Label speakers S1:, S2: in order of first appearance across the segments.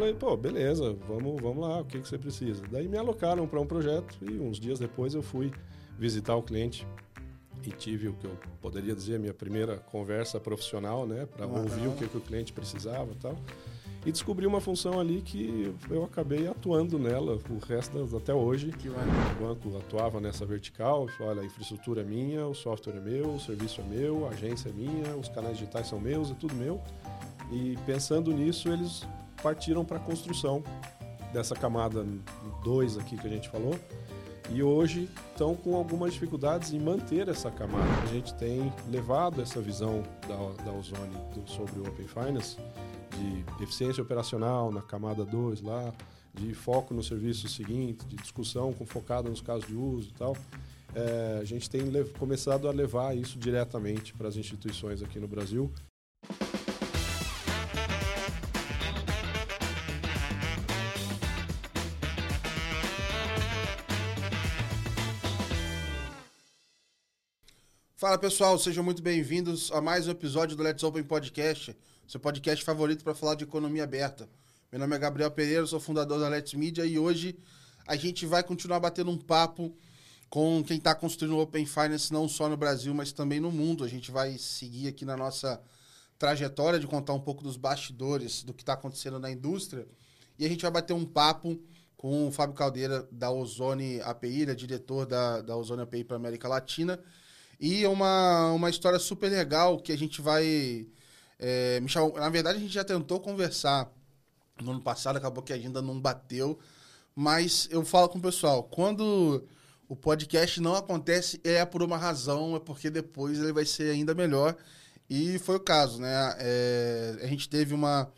S1: falei, pô, beleza, vamos, vamos lá, o que, que você precisa? Daí me alocaram para um projeto e uns dias depois eu fui visitar o cliente e tive o que eu poderia dizer minha primeira conversa profissional, né, para uhum. ouvir o que, que o cliente precisava, e tal. E descobri uma função ali que eu acabei atuando nela o resto até hoje. O banco atuava nessa vertical, olha, a infraestrutura é minha, o software é meu, o serviço é meu, a agência é minha, os canais digitais são meus, é tudo meu. E pensando nisso, eles partiram para a construção dessa camada 2 aqui que a gente falou. E hoje estão com algumas dificuldades em manter essa camada. A gente tem levado essa visão da, da Ozone sobre o Open Finance de eficiência operacional na camada 2 lá, de foco no serviço seguinte, de discussão com focada nos casos de uso e tal. É, a gente tem começado a levar isso diretamente para as instituições aqui no Brasil
S2: Fala pessoal, sejam muito bem-vindos a mais um episódio do Let's Open Podcast, seu podcast favorito para falar de economia aberta. Meu nome é Gabriel Pereira, sou fundador da Let's Media e hoje a gente vai continuar batendo um papo com quem está construindo o Open Finance não só no Brasil, mas também no mundo. A gente vai seguir aqui na nossa trajetória de contar um pouco dos bastidores do que está acontecendo na indústria e a gente vai bater um papo com o Fábio Caldeira da Ozone API, ele é diretor da, da Ozone API para América Latina e uma, uma história super legal que a gente vai. É, na verdade, a gente já tentou conversar no ano passado, acabou que ainda não bateu. Mas eu falo com o pessoal, quando o podcast não acontece, é por uma razão, é porque depois ele vai ser ainda melhor. E foi o caso, né? É, a gente teve uma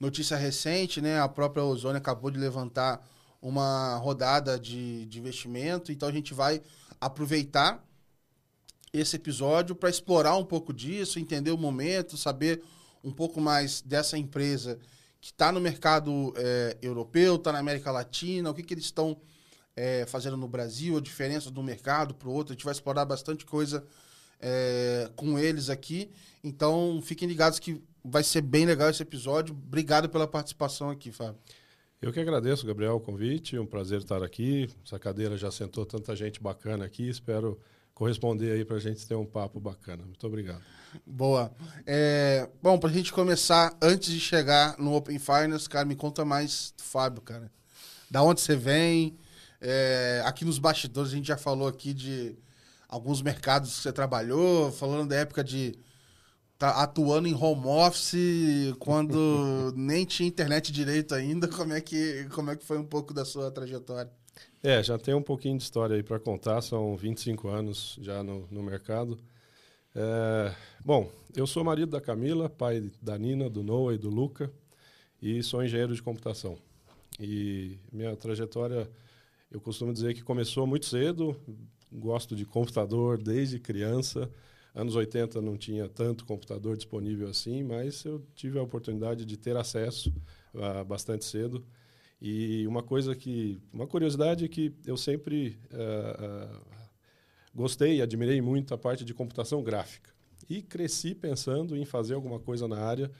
S2: notícia recente, né? A própria Ozone acabou de levantar uma rodada de, de investimento, então a gente vai aproveitar esse episódio para explorar um pouco disso, entender o momento, saber um pouco mais dessa empresa que está no mercado é, europeu, está na América Latina, o que, que eles estão é, fazendo no Brasil, a diferença do mercado para o outro. A gente vai explorar bastante coisa é, com eles aqui. Então, fiquem ligados que vai ser bem legal esse episódio. Obrigado pela participação aqui, Fábio.
S1: Eu que agradeço, Gabriel, o convite. Um prazer estar aqui. Essa cadeira já sentou tanta gente bacana aqui. Espero corresponder aí para a gente ter um papo bacana. Muito obrigado.
S2: Boa. É, bom, para a gente começar, antes de chegar no Open Finance, cara, me conta mais do Fábio, cara. Da onde você vem? É, aqui nos bastidores a gente já falou aqui de alguns mercados que você trabalhou, falando da época de tá atuando em home office quando nem tinha internet direito ainda. Como é que como é que foi um pouco da sua trajetória?
S1: É, já tem um pouquinho de história aí para contar, são 25 anos já no, no mercado. É, bom, eu sou marido da Camila, pai da Nina, do Noah e do Luca, e sou engenheiro de computação. E minha trajetória, eu costumo dizer que começou muito cedo, gosto de computador desde criança. Anos 80 não tinha tanto computador disponível assim, mas eu tive a oportunidade de ter acesso uh, bastante cedo. E uma coisa que, uma curiosidade é que eu sempre uh, uh, gostei e admirei muito a parte de computação gráfica. E cresci pensando em fazer alguma coisa na área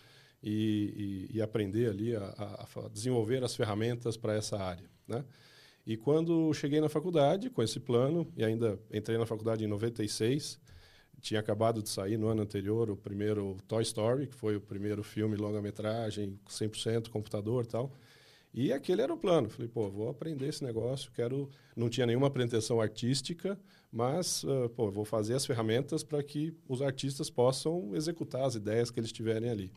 S1: e, e, e aprender ali a, a, desenvolver as ferramentas para essa área, né? E quando cheguei na faculdade com esse plano, e ainda entrei na faculdade em 96, tinha acabado de sair no ano anterior o primeiro Toy Story, que foi o primeiro filme longa-metragem, 100% computador e tal. E aquele era o plano. Falei, pô, vou aprender esse negócio, quero. Não tinha nenhuma pretensão artística, mas, uh, pô, vou fazer as ferramentas para que os artistas possam executar as ideias que eles tiverem ali.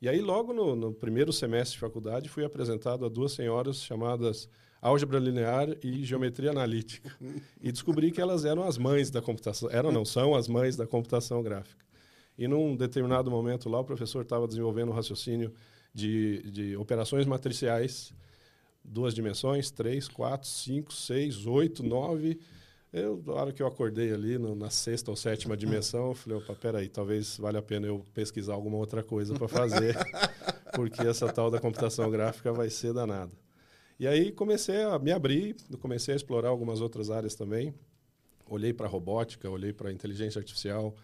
S1: E aí, logo no, no, primeiro semestre de faculdade, fui apresentado a duas senhoras chamadas álgebra linear e geometria analítica. E descobri que elas eram as mães da computação. Eram, não, são as mães da computação gráfica. E num determinado momento lá, o professor estava desenvolvendo um raciocínio de, de operações matriciais, duas dimensões, três, quatro, cinco, seis, oito, nove. Eu, na hora que eu acordei ali, no, na sexta ou sétima dimensão, eu falei, opa, peraí, talvez valha a pena eu pesquisar alguma outra coisa para fazer, porque essa tal da computação gráfica vai ser danada. E aí comecei a me abrir, comecei a explorar algumas outras áreas também. Olhei para robótica, olhei para inteligência artificial,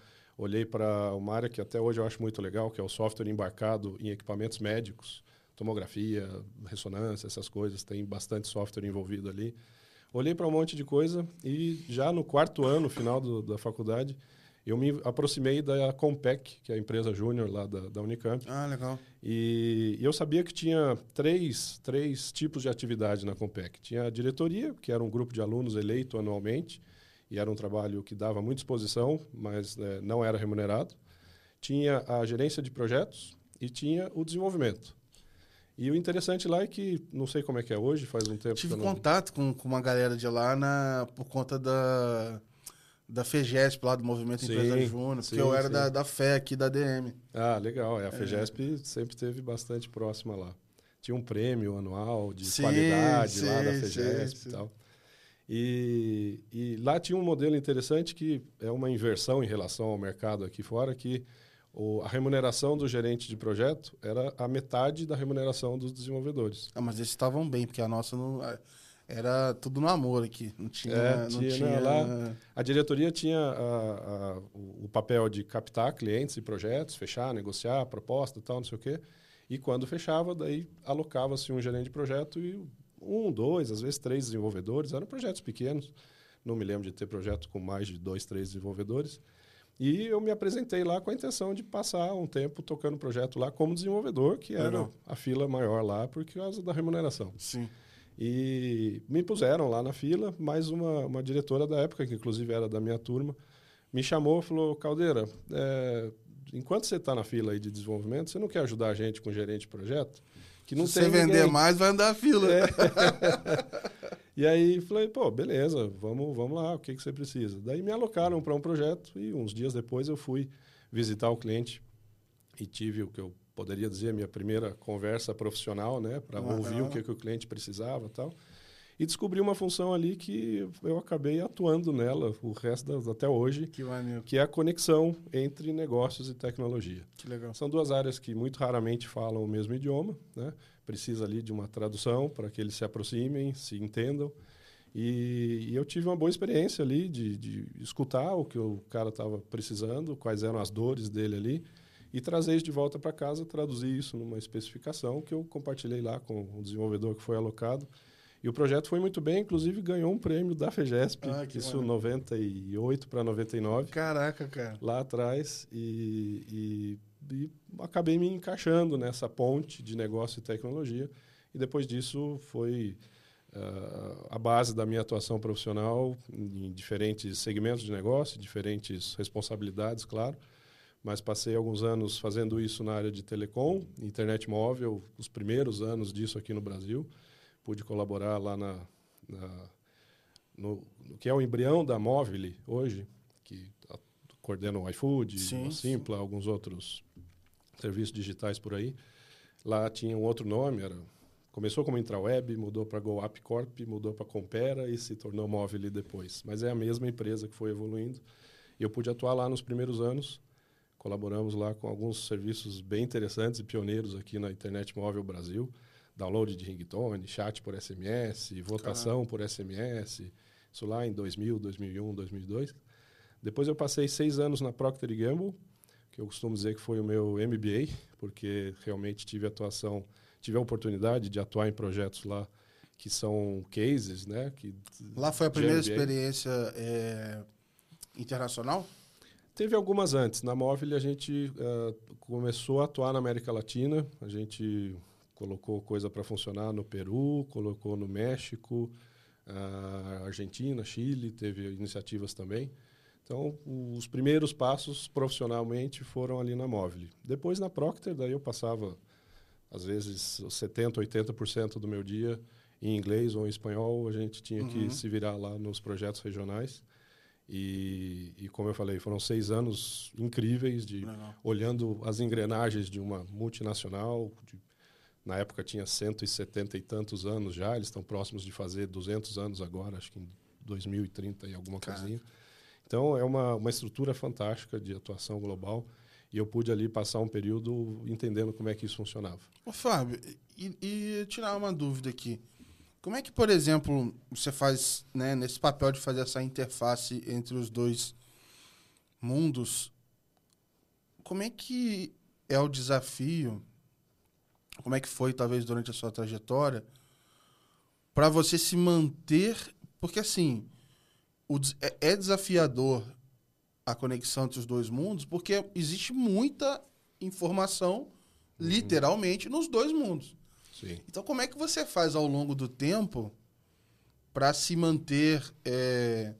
S1: olhei para uma área que até hoje eu acho muito legal, que é o software embarcado em equipamentos médicos. tomografia, ressonância, essas coisas, tem bastante software envolvido ali. Olhei para um monte de coisa e já no quarto ano, final do, da faculdade, eu me aproximei da Compec, que é a empresa júnior lá da, da, Unicamp.
S2: Ah, legal.
S1: E, e, eu sabia que tinha três, três tipos de atividade na Compec. Tinha a diretoria, que era um grupo de alunos eleito anualmente, e era um trabalho que dava muita exposição, mas né, não era remunerado. Tinha a gerência de projetos e tinha o desenvolvimento. E o interessante lá é que, não sei como é que é hoje, faz um tempo
S2: Tive
S1: que eu
S2: não... contato com, com uma galera de lá na, por conta da, da FEGESP, lá do Movimento sim, Empresa Júnior, porque eu era da, da FE aqui da DM.
S1: Ah, legal. É, a FEGESP é. sempre teve bastante próxima lá. Tinha um prêmio anual de sim, qualidade lá da FEGESP e tal. E, e lá tinha um modelo interessante que é uma inversão em relação ao mercado aqui fora, que o, a remuneração do gerente de projeto era a metade da remuneração dos desenvolvedores.
S2: Ah, mas eles estavam bem, porque a nossa não era tudo no amor aqui. Não tinha. É, não tinha, tinha...
S1: lá. A diretoria tinha a, a, o, o, papel de captar clientes e projetos, fechar, negociar, proposta e tal, não sei o quê. E quando fechava, daí alocava-se um gerente de projeto e um, dois, às vezes três desenvolvedores. Eram projetos pequenos. Não me lembro de ter projeto com mais de dois, três desenvolvedores. E eu me apresentei lá com a intenção de passar um tempo tocando o projeto lá como desenvolvedor, que era Legal. a fila maior lá por causa da remuneração.
S2: Sim.
S1: E me puseram lá na fila, mas uma, uma diretora da época, que inclusive era da minha turma, me chamou e falou: Caldeira, é, enquanto você está na fila aí de desenvolvimento, você não quer ajudar a gente com gerente de projeto?
S2: Que não Se ninguém. vender mais, vai andar a fila. É.
S1: e aí falei, pô, beleza, vamos, vamos lá, o que, que você precisa? Daí me alocaram para um projeto e uns dias depois eu fui visitar o cliente e tive o que eu poderia dizer, a minha primeira conversa profissional, né, para uhum. ouvir o que, que o cliente precisava e tal. E descobri uma função ali que eu acabei atuando nela o resto das, até hoje,
S2: que,
S1: que é a conexão entre negócios e tecnologia.
S2: Que legal.
S1: São duas áreas que muito raramente falam o mesmo idioma, né? Precisa ali de uma tradução para que eles se aproximem, se entendam. E, e, eu tive uma boa experiência ali de, de escutar o que o cara estava precisando, quais eram as dores dele ali e trazer isso de volta para casa, traduzir isso numa especificação que eu compartilhei lá com o desenvolvedor que foi alocado. E o projeto foi muito bem, inclusive ganhou um prêmio da FEGESP, ah, isso maravilha. 98 para 99.
S2: Caraca, cara.
S1: Lá atrás. E, e, e, acabei me encaixando nessa ponte de negócio e tecnologia. E depois disso foi uh, a base da minha atuação profissional em diferentes segmentos de negócio, diferentes responsabilidades, claro mas passei alguns anos fazendo isso na área de telecom, internet móvel, os primeiros anos disso aqui no Brasil. Pude colaborar lá na, na no, no, que é o embrião da Móvel hoje, que coordena o iFood, sim, a Simpla, sim. alguns outros serviços digitais por aí. Lá tinha um outro nome, era começou como Intraweb, mudou para GoApp Corp, mudou para Compera e se tornou Móvel depois. Mas é a mesma empresa que foi evoluindo. Eu pude atuar lá nos primeiros anos Colaboramos lá com alguns serviços bem interessantes e pioneiros aqui na internet móvel Brasil. Download de ringtone, chat por SMS, votação por SMS. Isso lá em 2000, 2001, 2002. Depois eu passei seis anos na Procter Gamble, que eu costumo dizer que foi o meu MBA, porque realmente tive atuação, tive a oportunidade de atuar em projetos lá que são cases, né? Que,
S2: lá foi a primeira MBA. experiência é, internacional?
S1: Teve algumas antes. Na Móvel a gente uh, começou a atuar na América Latina. A gente colocou coisa para funcionar no Peru, colocou no México, Argentina, Chile, teve iniciativas também. Então, os primeiros passos profissionalmente foram ali na Móvel. Depois na Procter, daí eu passava às vezes 70, 80% do meu dia em inglês ou em espanhol, a gente tinha uhum. que se virar lá nos projetos regionais. E, e, como eu falei, foram seis anos incríveis de Legal. olhando as engrenagens de uma multinacional. De, na época tinha 170 e tantos anos já, eles estão próximos de fazer 200 anos agora, acho que em 2030 e alguma Cara. coisinha. Então é uma, uma estrutura fantástica de atuação global e eu pude ali passar um período entendendo como é que isso funcionava.
S2: Ô, Fábio, e, e tirar uma dúvida aqui. Como é que, por exemplo, você faz, né, nesse papel de fazer essa interface entre os dois mundos, como é que é o desafio como é que foi, talvez, durante a sua trajetória, para você se manter. Porque, assim, o, é, é desafiador a conexão entre os dois mundos, porque existe muita informação, uhum. literalmente, nos dois mundos.
S1: Sim.
S2: Então, como é que você faz ao longo do tempo para se manter é,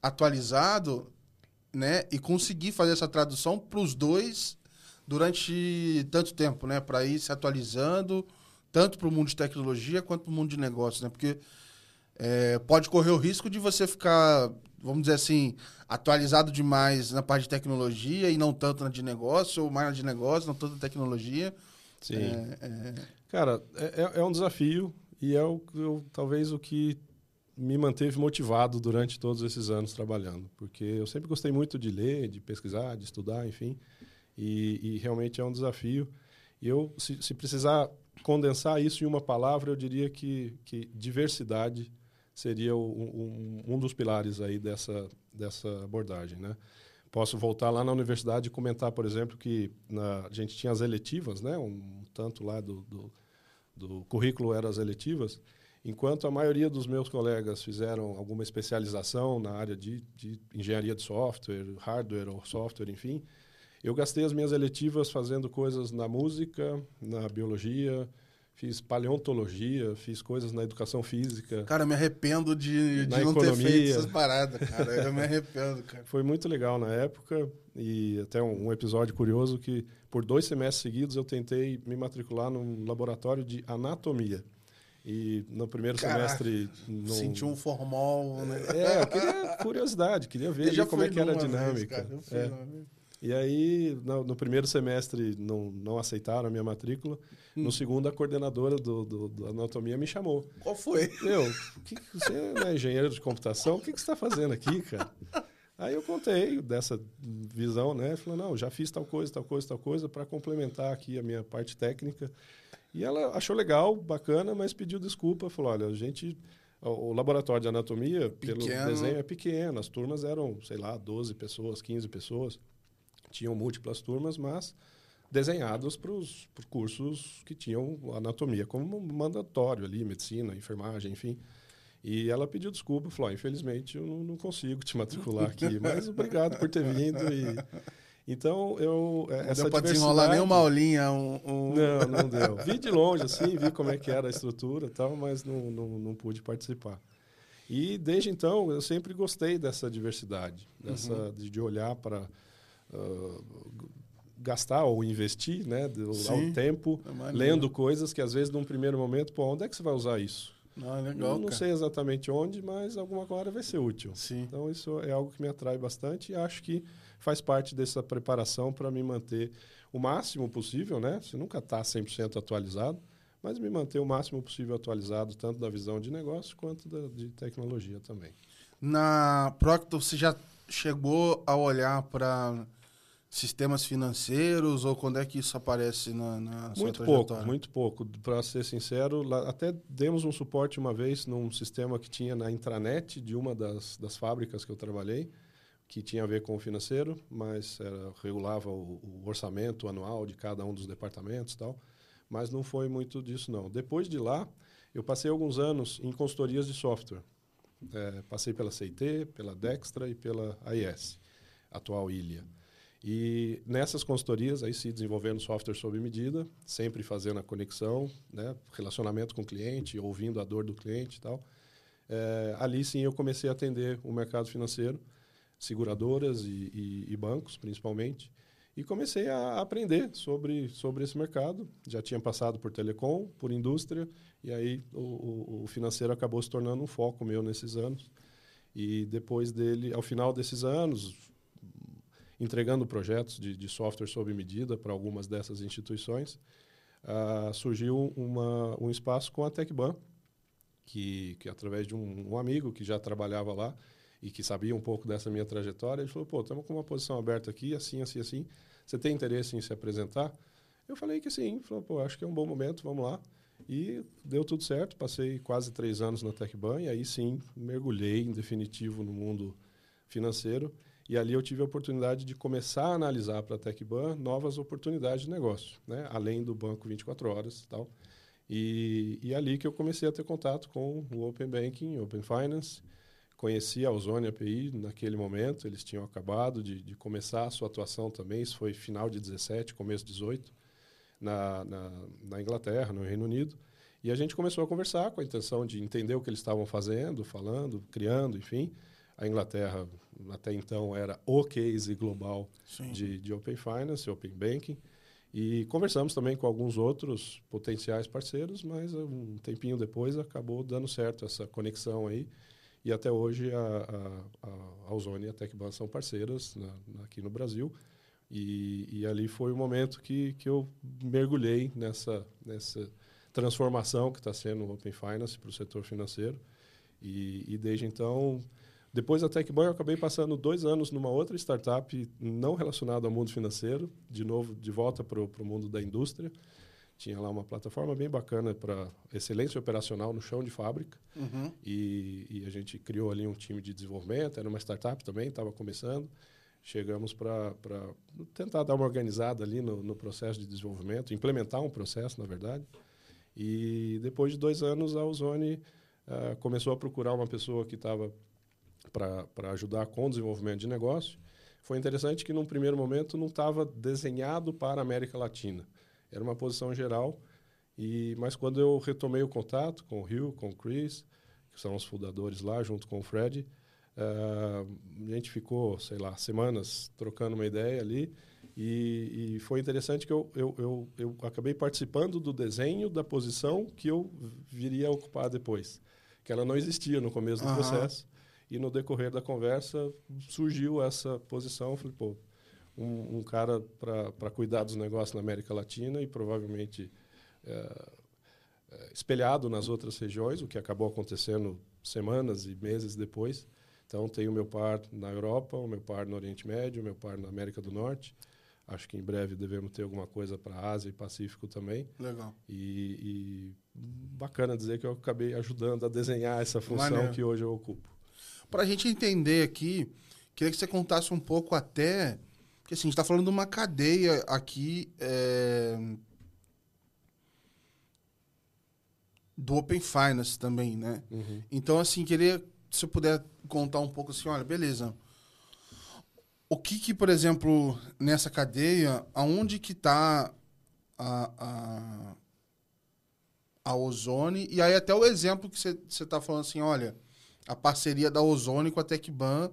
S2: atualizado né, e conseguir fazer essa tradução para os dois durante tanto tempo, né, para ir se atualizando tanto para o mundo de tecnologia quanto para o mundo de negócios, né, porque é, pode correr o risco de você ficar, vamos dizer assim, atualizado demais na parte de tecnologia e não tanto na de negócio, ou mais na de negócio, não tanto na tecnologia.
S1: Sim. É, é... Cara, é, é, é um desafio e é o, eu, talvez o que me manteve motivado durante todos esses anos trabalhando, porque eu sempre gostei muito de ler, de pesquisar, de estudar, enfim, e, e realmente é um desafio. Eu, se, se, precisar condensar isso em uma palavra, eu diria que, que diversidade seria um, um, dos pilares aí dessa, dessa abordagem, né? Posso voltar lá na universidade e comentar, por exemplo, que na, a gente tinha as eletivas, né? Um tanto lá do, do, do currículo eram as eletivas, Enquanto a maioria dos meus colegas fizeram alguma especialização na área de, de engenharia de software, hardware ou software, enfim, eu gastei as minhas eletivas fazendo coisas na música, na biologia, fiz paleontologia, fiz coisas na educação física.
S2: Cara, eu me arrependo de, de não economia. ter feito essas paradas, cara. Eu me arrependo, cara.
S1: Foi muito legal na época e até um, um, episódio curioso que por dois semestres seguidos eu tentei me matricular num laboratório de anatomia. E no primeiro Caraca, semestre. No...
S2: Senti um formol, né?
S1: É, eu queria curiosidade, queria ver como é que era a dinâmica. Vez, é. E aí, no, no, primeiro semestre, não, não aceitaram a minha matrícula. Hum. No segundo, a coordenadora do, do, do, anatomia me chamou.
S2: Qual foi?
S1: Meu, que, você é engenheiro de computação? O que, que você está fazendo aqui, cara? Aí eu contei dessa visão, né? Falei, não, já fiz tal coisa, tal coisa, tal coisa, para complementar aqui a minha parte técnica. E ela achou legal, bacana, mas pediu desculpa. Falou: olha, a gente. O, laboratório de anatomia, pequeno. pelo desenho, é pequeno. As turmas eram, sei lá, 12 pessoas, 15 pessoas. Tinham múltiplas turmas, mas desenhados para os cursos que tinham anatomia como mandatório ali, medicina, enfermagem, enfim. E ela pediu desculpa, falou: infelizmente eu não, não consigo te matricular aqui, mas obrigado por ter vindo e então, eu.
S2: É, não essa deu para desenrolar nem uma aulinha. Um, um...
S1: Não, não deu. Vi de longe, assim, vi como é que era a estrutura tal, mas não, não, não pude participar. E desde então, eu sempre gostei dessa diversidade, dessa, uhum. de, de, olhar para. Uh, gastar ou investir, né, do, ao tempo, é lendo coisas que às vezes num primeiro momento, pô, onde é que você vai usar isso?
S2: Não, é legal,
S1: não, não sei exatamente onde, mas alguma hora vai ser útil.
S2: Sim.
S1: Então isso é algo que me atrai bastante e acho que faz parte dessa preparação para me manter o máximo possível, né? Você nunca está 100% atualizado, mas me manter o máximo possível atualizado, tanto da visão de negócio quanto da, de tecnologia também.
S2: Na Proctor, você já chegou a olhar para sistemas financeiros ou quando é que isso aparece na, na
S1: muito pouco muito pouco para ser sincero lá, até demos um suporte uma vez num sistema que tinha na intranet de uma das, das fábricas que eu trabalhei que tinha a ver com o financeiro, mas era, regulava o, o, orçamento anual de cada um dos departamentos tal. Mas não foi muito disso, não. Depois de lá, eu passei alguns anos em consultorias de software. É, passei pela CIT, pela Dextra e pela AIS, atual Ilha. E nessas consultorias, aí se desenvolvendo software sob medida, sempre fazendo a conexão, né, relacionamento com o cliente, ouvindo a dor do cliente e tal. É, ali sim eu comecei a atender o mercado financeiro, seguradoras e, e, e, bancos, principalmente. E comecei a aprender sobre, sobre esse mercado. Já tinha passado por telecom, por indústria, e aí o, o, financeiro acabou se tornando um foco meu nesses anos. E depois dele, ao final desses anos, entregando projetos de, de software sob medida para algumas dessas instituições, uh, surgiu uma, um espaço com a TecBan, que, que através de um, um amigo que já trabalhava lá, e que sabia um pouco dessa minha trajetória, ele falou: pô, estamos com uma posição aberta aqui, assim, assim, assim. Você tem interesse em se apresentar? Eu falei que sim. Falou: pô, acho que é um bom momento, vamos lá. E deu tudo certo. Passei quase três anos na TecBan e aí sim mergulhei em definitivo no mundo financeiro. E ali eu tive a oportunidade de começar a analisar para a TecBan novas oportunidades de negócio, né? além do banco 24 horas e tal. E, e ali que eu comecei a ter contato com o Open Banking, Open Finance. Conheci a Ozone API naquele momento, eles tinham acabado de, de começar a sua atuação também, isso foi final de 17, começo de 18, na, na, na Inglaterra, no Reino Unido. E a gente começou a conversar com a intenção de entender o que eles estavam fazendo, falando, criando, enfim. A Inglaterra, até então, era o case global de, de Open Finance, Open Banking. E conversamos também com alguns outros potenciais parceiros, mas um tempinho depois acabou dando certo essa conexão aí. E até hoje a, a, a Ozone e a TecBan são parceiras na, na, aqui no Brasil. E, e, ali foi o momento que, que eu mergulhei nessa, nessa transformação que está sendo o Open Finance para o setor financeiro. E, e desde então depois da TechBoy, eu acabei passando dois anos numa outra startup não relacionada ao mundo financeiro, de novo, de volta para o mundo da indústria. Tinha lá uma plataforma bem bacana para excelência operacional no chão de fábrica. Uhum. E, e, a gente criou ali um time de desenvolvimento, era uma startup também, estava começando. Chegamos para tentar dar uma organizada ali no, no processo de desenvolvimento, implementar um processo, na verdade. E depois de dois anos, a Ozone uh, começou a procurar uma pessoa que estava para ajudar com o desenvolvimento de negócio. Foi interessante que, num primeiro momento, não estava desenhado para a América Latina. Era uma posição geral, e mas quando eu retomei o contato com o Rio, com o Chris, que são os fundadores lá, junto com o Fred, uh, a gente ficou, sei lá, semanas trocando uma ideia ali, e, e foi interessante que eu, eu, eu, eu, acabei participando do desenho da posição que eu viria a ocupar depois, que ela não existia no começo do uhum. processo. E no decorrer da conversa surgiu essa posição. Falei, pô, um, um cara para cuidar dos negócios na América Latina e provavelmente é, espelhado nas outras regiões, o que acabou acontecendo semanas e meses depois. Então, tenho o meu par na Europa, o meu par no Oriente Médio, o meu par na América do Norte. Acho que em breve devemos ter alguma coisa para a Ásia e Pacífico também.
S2: Legal.
S1: E, e, bacana dizer que eu acabei ajudando a desenhar essa função Maneiro. que hoje eu ocupo.
S2: Para a gente entender aqui, queria que você contasse um pouco até. Porque assim, a gente está falando de uma cadeia aqui. É, do Open Finance também, né? Uhum. Então, assim, queria, se eu puder contar um pouco assim, olha, beleza. O que que, por exemplo, nessa cadeia, aonde que está a, a, a ozone? E aí até o exemplo que você está falando assim, olha, a parceria da Ozone com a Tecban.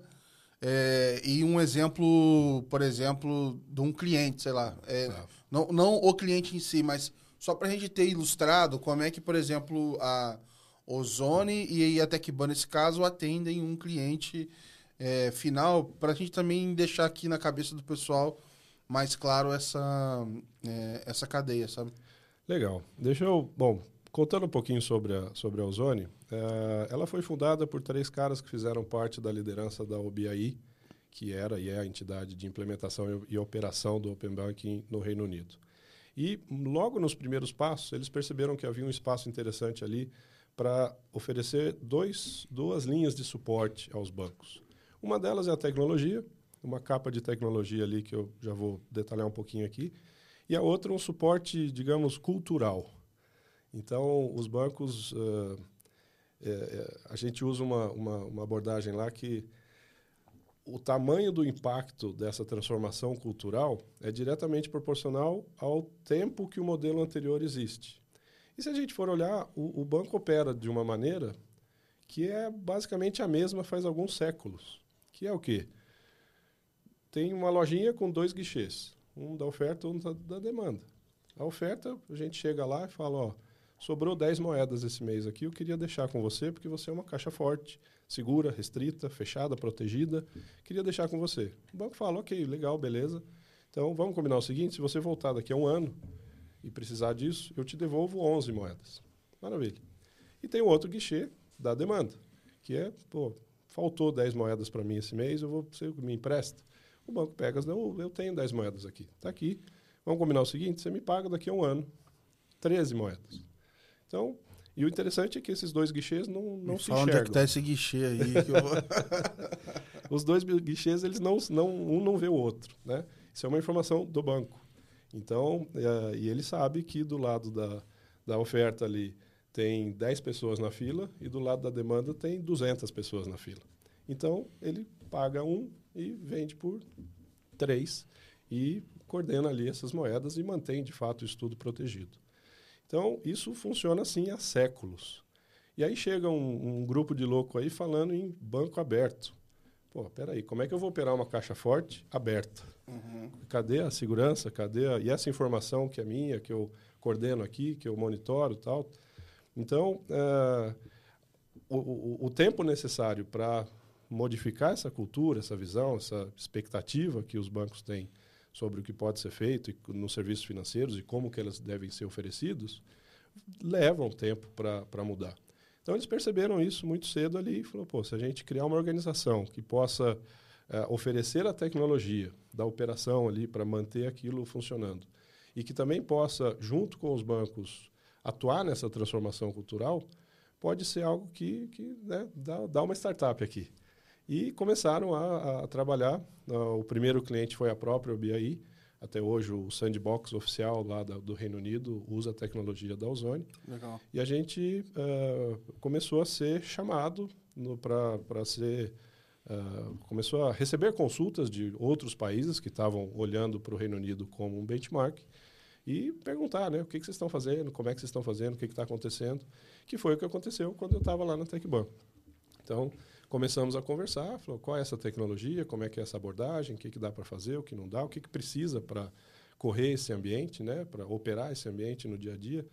S2: É, e um exemplo, por exemplo, de um cliente, sei lá. É, não, não o cliente em si, mas só para a gente ter ilustrado como é que, por exemplo, a Ozone e a Tecban, nesse caso, atendem um cliente é, final, para a gente também deixar aqui na cabeça do pessoal mais claro essa, essa cadeia, sabe?
S1: Legal. Deixa eu. Bom, contando um pouquinho sobre a, sobre a Ozone, é, ela foi fundada por três caras que fizeram parte da liderança da OBI, que era e é a entidade de implementação e, e operação do Open Banking no Reino Unido. E logo nos primeiros passos, eles perceberam que havia um espaço interessante ali para oferecer dois, duas linhas de suporte aos bancos. Uma delas é a tecnologia, uma capa de tecnologia ali que eu já vou detalhar um pouquinho aqui, e a outra um suporte, digamos, cultural. Então, os bancos, uh, é, é, a gente usa uma, uma, uma, abordagem lá que o tamanho do impacto dessa transformação cultural é diretamente proporcional ao tempo que o modelo anterior existe. E se a gente for olhar, o, o banco opera de uma maneira que é basicamente a mesma faz alguns séculos. Que é o quê? Tem uma lojinha com dois guichês, um da oferta e um da, da demanda. A oferta, a gente chega lá e fala, ó, Sobrou 10 moedas esse mês aqui, eu queria deixar com você, porque você é uma caixa forte, segura, restrita, fechada, protegida. Queria deixar com você. O banco fala, ok, legal, beleza. Então, vamos combinar o seguinte, se você voltar daqui a um ano e precisar disso, eu te devolvo 11 moedas. Maravilha. E tem um outro guichê da demanda, que é, pô, faltou 10 moedas para mim esse mês, eu vou, você me empresta? O banco pega, não, eu tenho 10 moedas aqui. Está aqui. Vamos combinar o seguinte, você me paga daqui a um ano 13 moedas. Então, e o interessante é que esses dois guichês não, não se
S2: fala
S1: enxergam.
S2: onde é que tá esse guichê aí. Eu...
S1: os dois guichês, eles não, não, um não vê o outro, né? Isso é uma informação do banco. Então, é, e ele sabe que do lado da, da oferta ali tem 10 pessoas na fila e do lado da demanda tem 200 pessoas na fila. Então, ele paga um e vende por três e coordena ali essas moedas e mantém, de fato, o estudo protegido. Então, isso funciona assim há séculos. E aí chega um, um grupo de louco aí falando em banco aberto. Pô, peraí, como é que eu vou operar uma caixa forte aberta? Uhum. Cadê a segurança? Cadê a... E essa informação que é minha, que eu coordeno aqui, que eu monitoro tal? Então, uh, o, o, o tempo necessário para modificar essa cultura, essa visão, essa expectativa que os bancos têm sobre o que pode ser feito nos serviços financeiros e como que eles devem ser oferecidos, levam tempo para mudar. Então eles perceberam isso muito cedo ali e falou, pô, se a gente criar uma organização que possa é, oferecer a tecnologia da operação ali para manter aquilo funcionando e que também possa, junto com os bancos, atuar nessa transformação cultural, pode ser algo que, que né, dá, dá uma startup aqui. E começaram a, a trabalhar. Uh, o primeiro cliente foi a própria BI. Até hoje, o sandbox oficial lá da, do Reino Unido usa a tecnologia da Ozone.
S2: Legal.
S1: E a gente uh, começou a ser chamado para ser. Uh, começou a receber consultas de outros países que estavam olhando para o Reino Unido como um benchmark e perguntar, né, o que, que vocês estão fazendo, como é que vocês estão fazendo, o que está acontecendo, que foi o que aconteceu quando eu estava lá na TecBank. Então, começamos a conversar, falou qual é essa tecnologia, como é que é essa abordagem, o que, que dá para fazer, o que não dá, o que, que precisa para correr esse ambiente, né, para operar esse ambiente no dia a dia.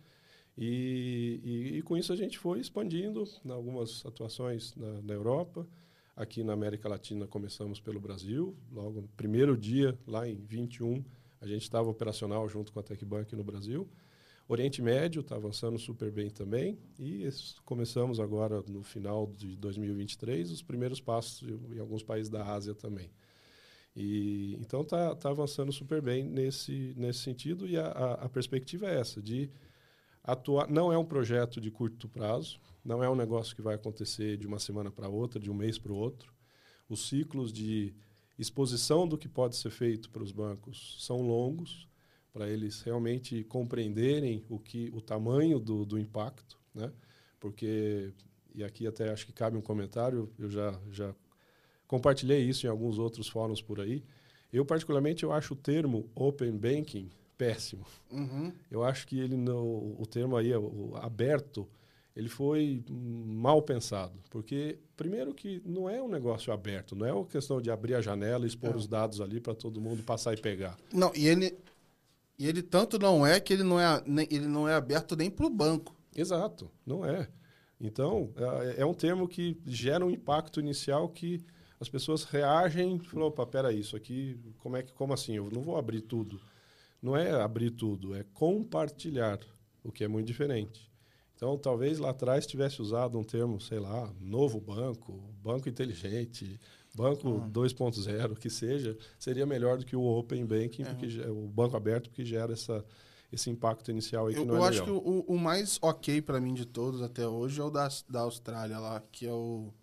S1: E, e, e, com isso a gente foi expandindo em algumas atuações na, na, Europa. Aqui na América Latina começamos pelo Brasil. Logo no primeiro dia, lá em 21, a gente estava operacional junto com a TecBank no Brasil. Oriente Médio está avançando super bem também e começamos agora no final de 2023 os primeiros passos em alguns países da Ásia também. E então está tá avançando super bem nesse nesse sentido e a, a, a perspectiva é essa de atuar. Não é um projeto de curto prazo, não é um negócio que vai acontecer de uma semana para outra, de um mês para o outro. Os ciclos de exposição do que pode ser feito para os bancos são longos para eles realmente compreenderem o que o tamanho do, do impacto, né? Porque e aqui até acho que cabe um comentário, eu já já compartilhei isso em alguns outros fóruns por aí. Eu particularmente eu acho o termo open banking péssimo.
S2: Uhum.
S1: Eu acho que ele no, o termo aí o, aberto ele foi mal pensado, porque primeiro que não é um negócio aberto, não é uma questão de abrir a janela e expor é. os dados ali para todo mundo passar e pegar.
S2: Não, e ele e ele tanto não é que ele não é, ele não é aberto nem para o banco.
S1: Exato, não é. Então, é, é, um termo que gera um impacto inicial que as pessoas reagem e falam, opa, peraí, isso aqui, como, é que, como assim? Eu não vou abrir tudo. Não é abrir tudo, é compartilhar, o que é muito diferente. Então, talvez lá atrás tivesse usado um termo, sei lá, novo banco, banco inteligente, banco uhum. 2.0, que seja, seria melhor do que o Open Banking, é. porque, o banco aberto, porque gera essa, esse impacto inicial aí que
S2: eu,
S1: não é
S2: Eu acho que o, o mais ok para mim de todos até hoje é o da, da Austrália lá, que é o,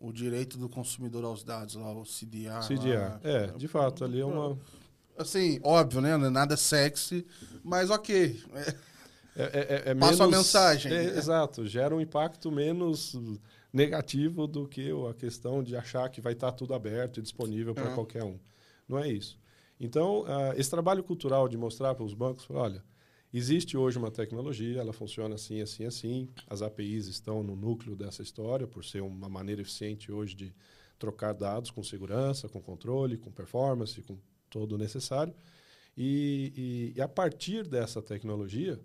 S2: o direito do consumidor aos dados lá, o CDR.
S1: CDR, lá. é, de fato, ali é uma...
S2: Assim, óbvio, né? É nada sexy, mas ok.
S1: É, é, é, é
S2: Passa
S1: menos,
S2: a mensagem.
S1: É, exato, gera um impacto menos negativo do que a questão de achar que vai estar tudo aberto e disponível para qualquer um. Não é isso. Então, uh, esse trabalho cultural de mostrar para os bancos, olha, existe hoje uma tecnologia, ela funciona assim, assim, assim. As APIs estão no núcleo dessa história, por ser uma maneira eficiente hoje de trocar dados com segurança, com controle, com performance, com todo o necessário. E, e, e a partir dessa tecnologia,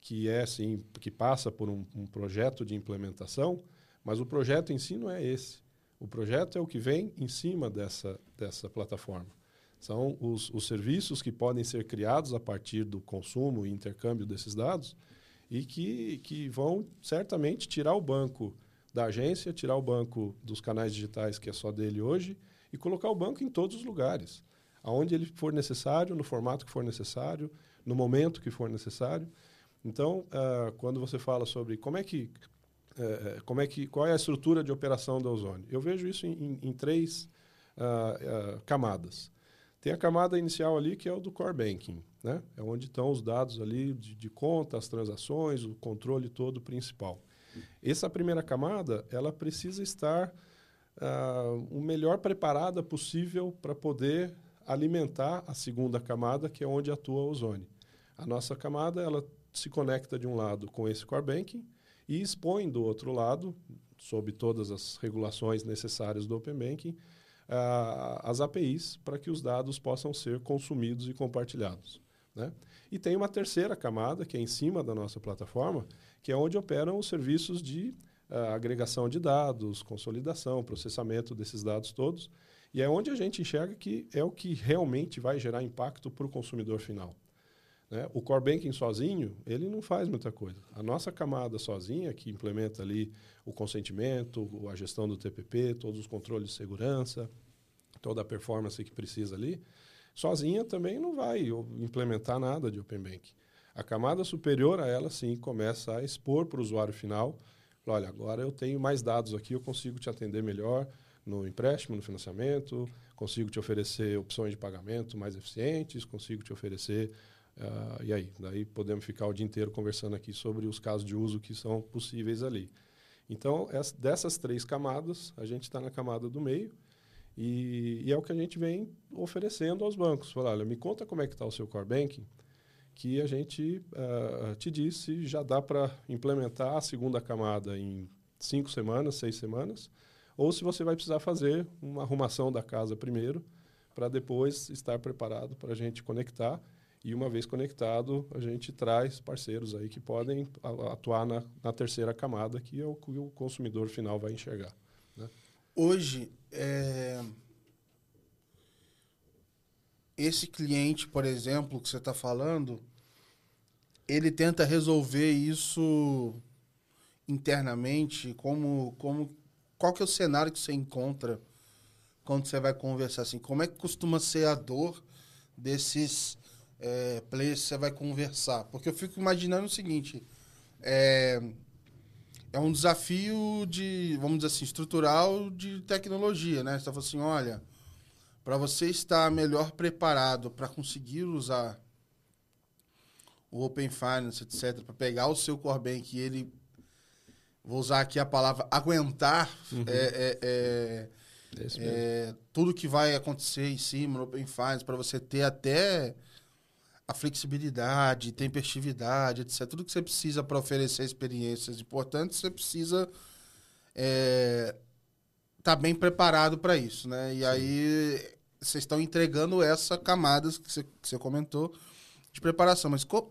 S1: que é assim, que passa por um, um projeto de implementação, mas o projeto em si não é esse. O projeto é o que vem em cima dessa, dessa plataforma. São os, os serviços que podem ser criados a partir do consumo e intercâmbio desses dados e que, que vão certamente tirar o banco da agência, tirar o banco dos canais digitais, que é só dele hoje, e colocar o banco em todos os lugares, aonde ele for necessário, no formato que for necessário, no momento que for necessário. Então, uh, quando você fala sobre como é que é, como é que, qual é a estrutura de operação da Ozone? Eu vejo isso em, em, em três uh, uh, camadas. Tem a camada inicial ali, que é o do core banking, né? É onde estão os dados ali de, de conta, as transações, o controle todo principal. Essa primeira camada, ela precisa estar uh, o melhor preparada possível para poder alimentar a segunda camada, que é onde atua o Ozone. A nossa camada, ela se conecta de um lado com esse core banking e expõe do outro lado, sob todas as regulações necessárias do Open Banking, as APIs para que os dados possam ser consumidos e compartilhados. Né? E tem uma terceira camada, que é em cima da nossa plataforma, que é onde operam os serviços de agregação de dados, consolidação, processamento desses dados todos. E é onde a gente enxerga que é o que realmente vai gerar impacto para o consumidor final. Né? O Core Banking sozinho, ele não faz muita coisa. A nossa camada sozinha, que implementa ali o consentimento, a gestão do TPP, todos os controles de segurança, toda a performance que precisa ali, sozinha também não vai implementar nada de Open Bank. A camada superior a ela, sim, começa a expor para o usuário final, olha, agora eu tenho mais dados aqui, eu consigo te atender melhor no empréstimo, no financiamento, consigo te oferecer opções de pagamento mais eficientes, consigo te oferecer Uh, e aí, daí podemos ficar o dia inteiro conversando aqui sobre os casos de uso que são possíveis ali. Então, essa, dessas três camadas, a gente está na camada do meio e, e, é o que a gente vem oferecendo aos bancos. Falar, olha, me conta como é que está o seu core banking, que a gente uh, te diz se já dá para implementar a segunda camada em cinco semanas, seis semanas, ou se você vai precisar fazer uma arrumação da casa primeiro, para depois estar preparado para a gente conectar e uma vez conectado, a gente traz parceiros aí que podem atuar na, na terceira camada, que é o que o consumidor final vai enxergar. Né?
S2: Hoje, é... esse cliente, por exemplo, que você está falando, ele tenta resolver isso internamente, como, como qual que é o cenário que você encontra quando você vai conversar assim? Como é que costuma ser a dor desses é, você vai conversar. Porque eu fico imaginando o seguinte: é, é um desafio de, vamos dizer assim, estrutural de tecnologia, né? Você está falando assim, olha, para você estar melhor preparado para conseguir usar o Open Finance, etc., para pegar o seu core bank e ele, vou usar aqui a palavra aguentar uhum. é, é, é, é tudo que vai acontecer em cima no Open Finance, para você ter até a flexibilidade, tempestividade, etc. Tudo que você precisa para oferecer experiências importantes, você precisa estar é, tá bem preparado para isso, né? E Sim. aí vocês estão entregando essa camada que você, que você comentou de preparação. Mas o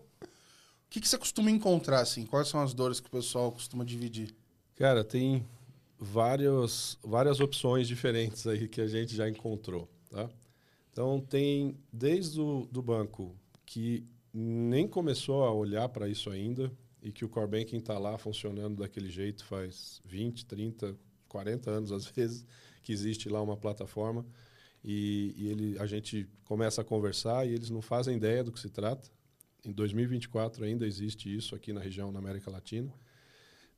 S2: que, que você costuma encontrar, assim? Quais são as dores que o pessoal costuma dividir?
S1: Cara, tem várias, várias opções diferentes aí que a gente já encontrou, tá? Então, tem desde o do banco que nem começou a olhar para isso ainda e que o core banking está lá funcionando daquele jeito faz 20, 30, 40 anos às vezes que existe lá uma plataforma e, e ele, a gente começa a conversar e eles não fazem ideia do que se trata. Em 2024 ainda existe isso aqui na região, na América Latina.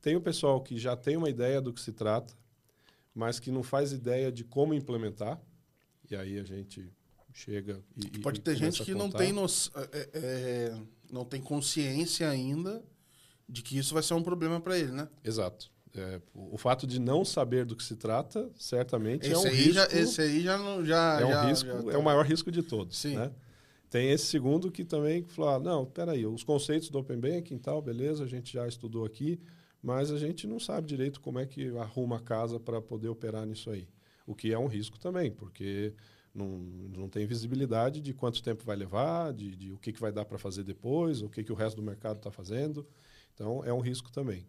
S1: Tem o pessoal que já tem uma ideia do que se trata, mas que não faz ideia de como implementar. E aí a gente chega e.
S2: Pode
S1: e
S2: ter gente que não tem, no, é, é, não tem consciência ainda de que isso vai ser um problema para ele, né?
S1: Exato. É, o fato de não saber do que se trata, certamente
S2: esse
S1: é um
S2: aí
S1: risco.
S2: Já, esse aí já não. Já,
S1: é, um
S2: já,
S1: risco,
S2: já
S1: tá... é o maior risco de todos.
S2: Sim.
S1: Né? Tem esse segundo que também falou: ah, não, peraí, os conceitos do Open Banking e tal, beleza, a gente já estudou aqui, mas a gente não sabe direito como é que arruma a casa para poder operar nisso aí. O que é um risco também, porque não, não tem visibilidade de quanto tempo vai levar, de, de o que, que vai dar para fazer depois, o que, que o resto do mercado está fazendo. Então, é um risco também.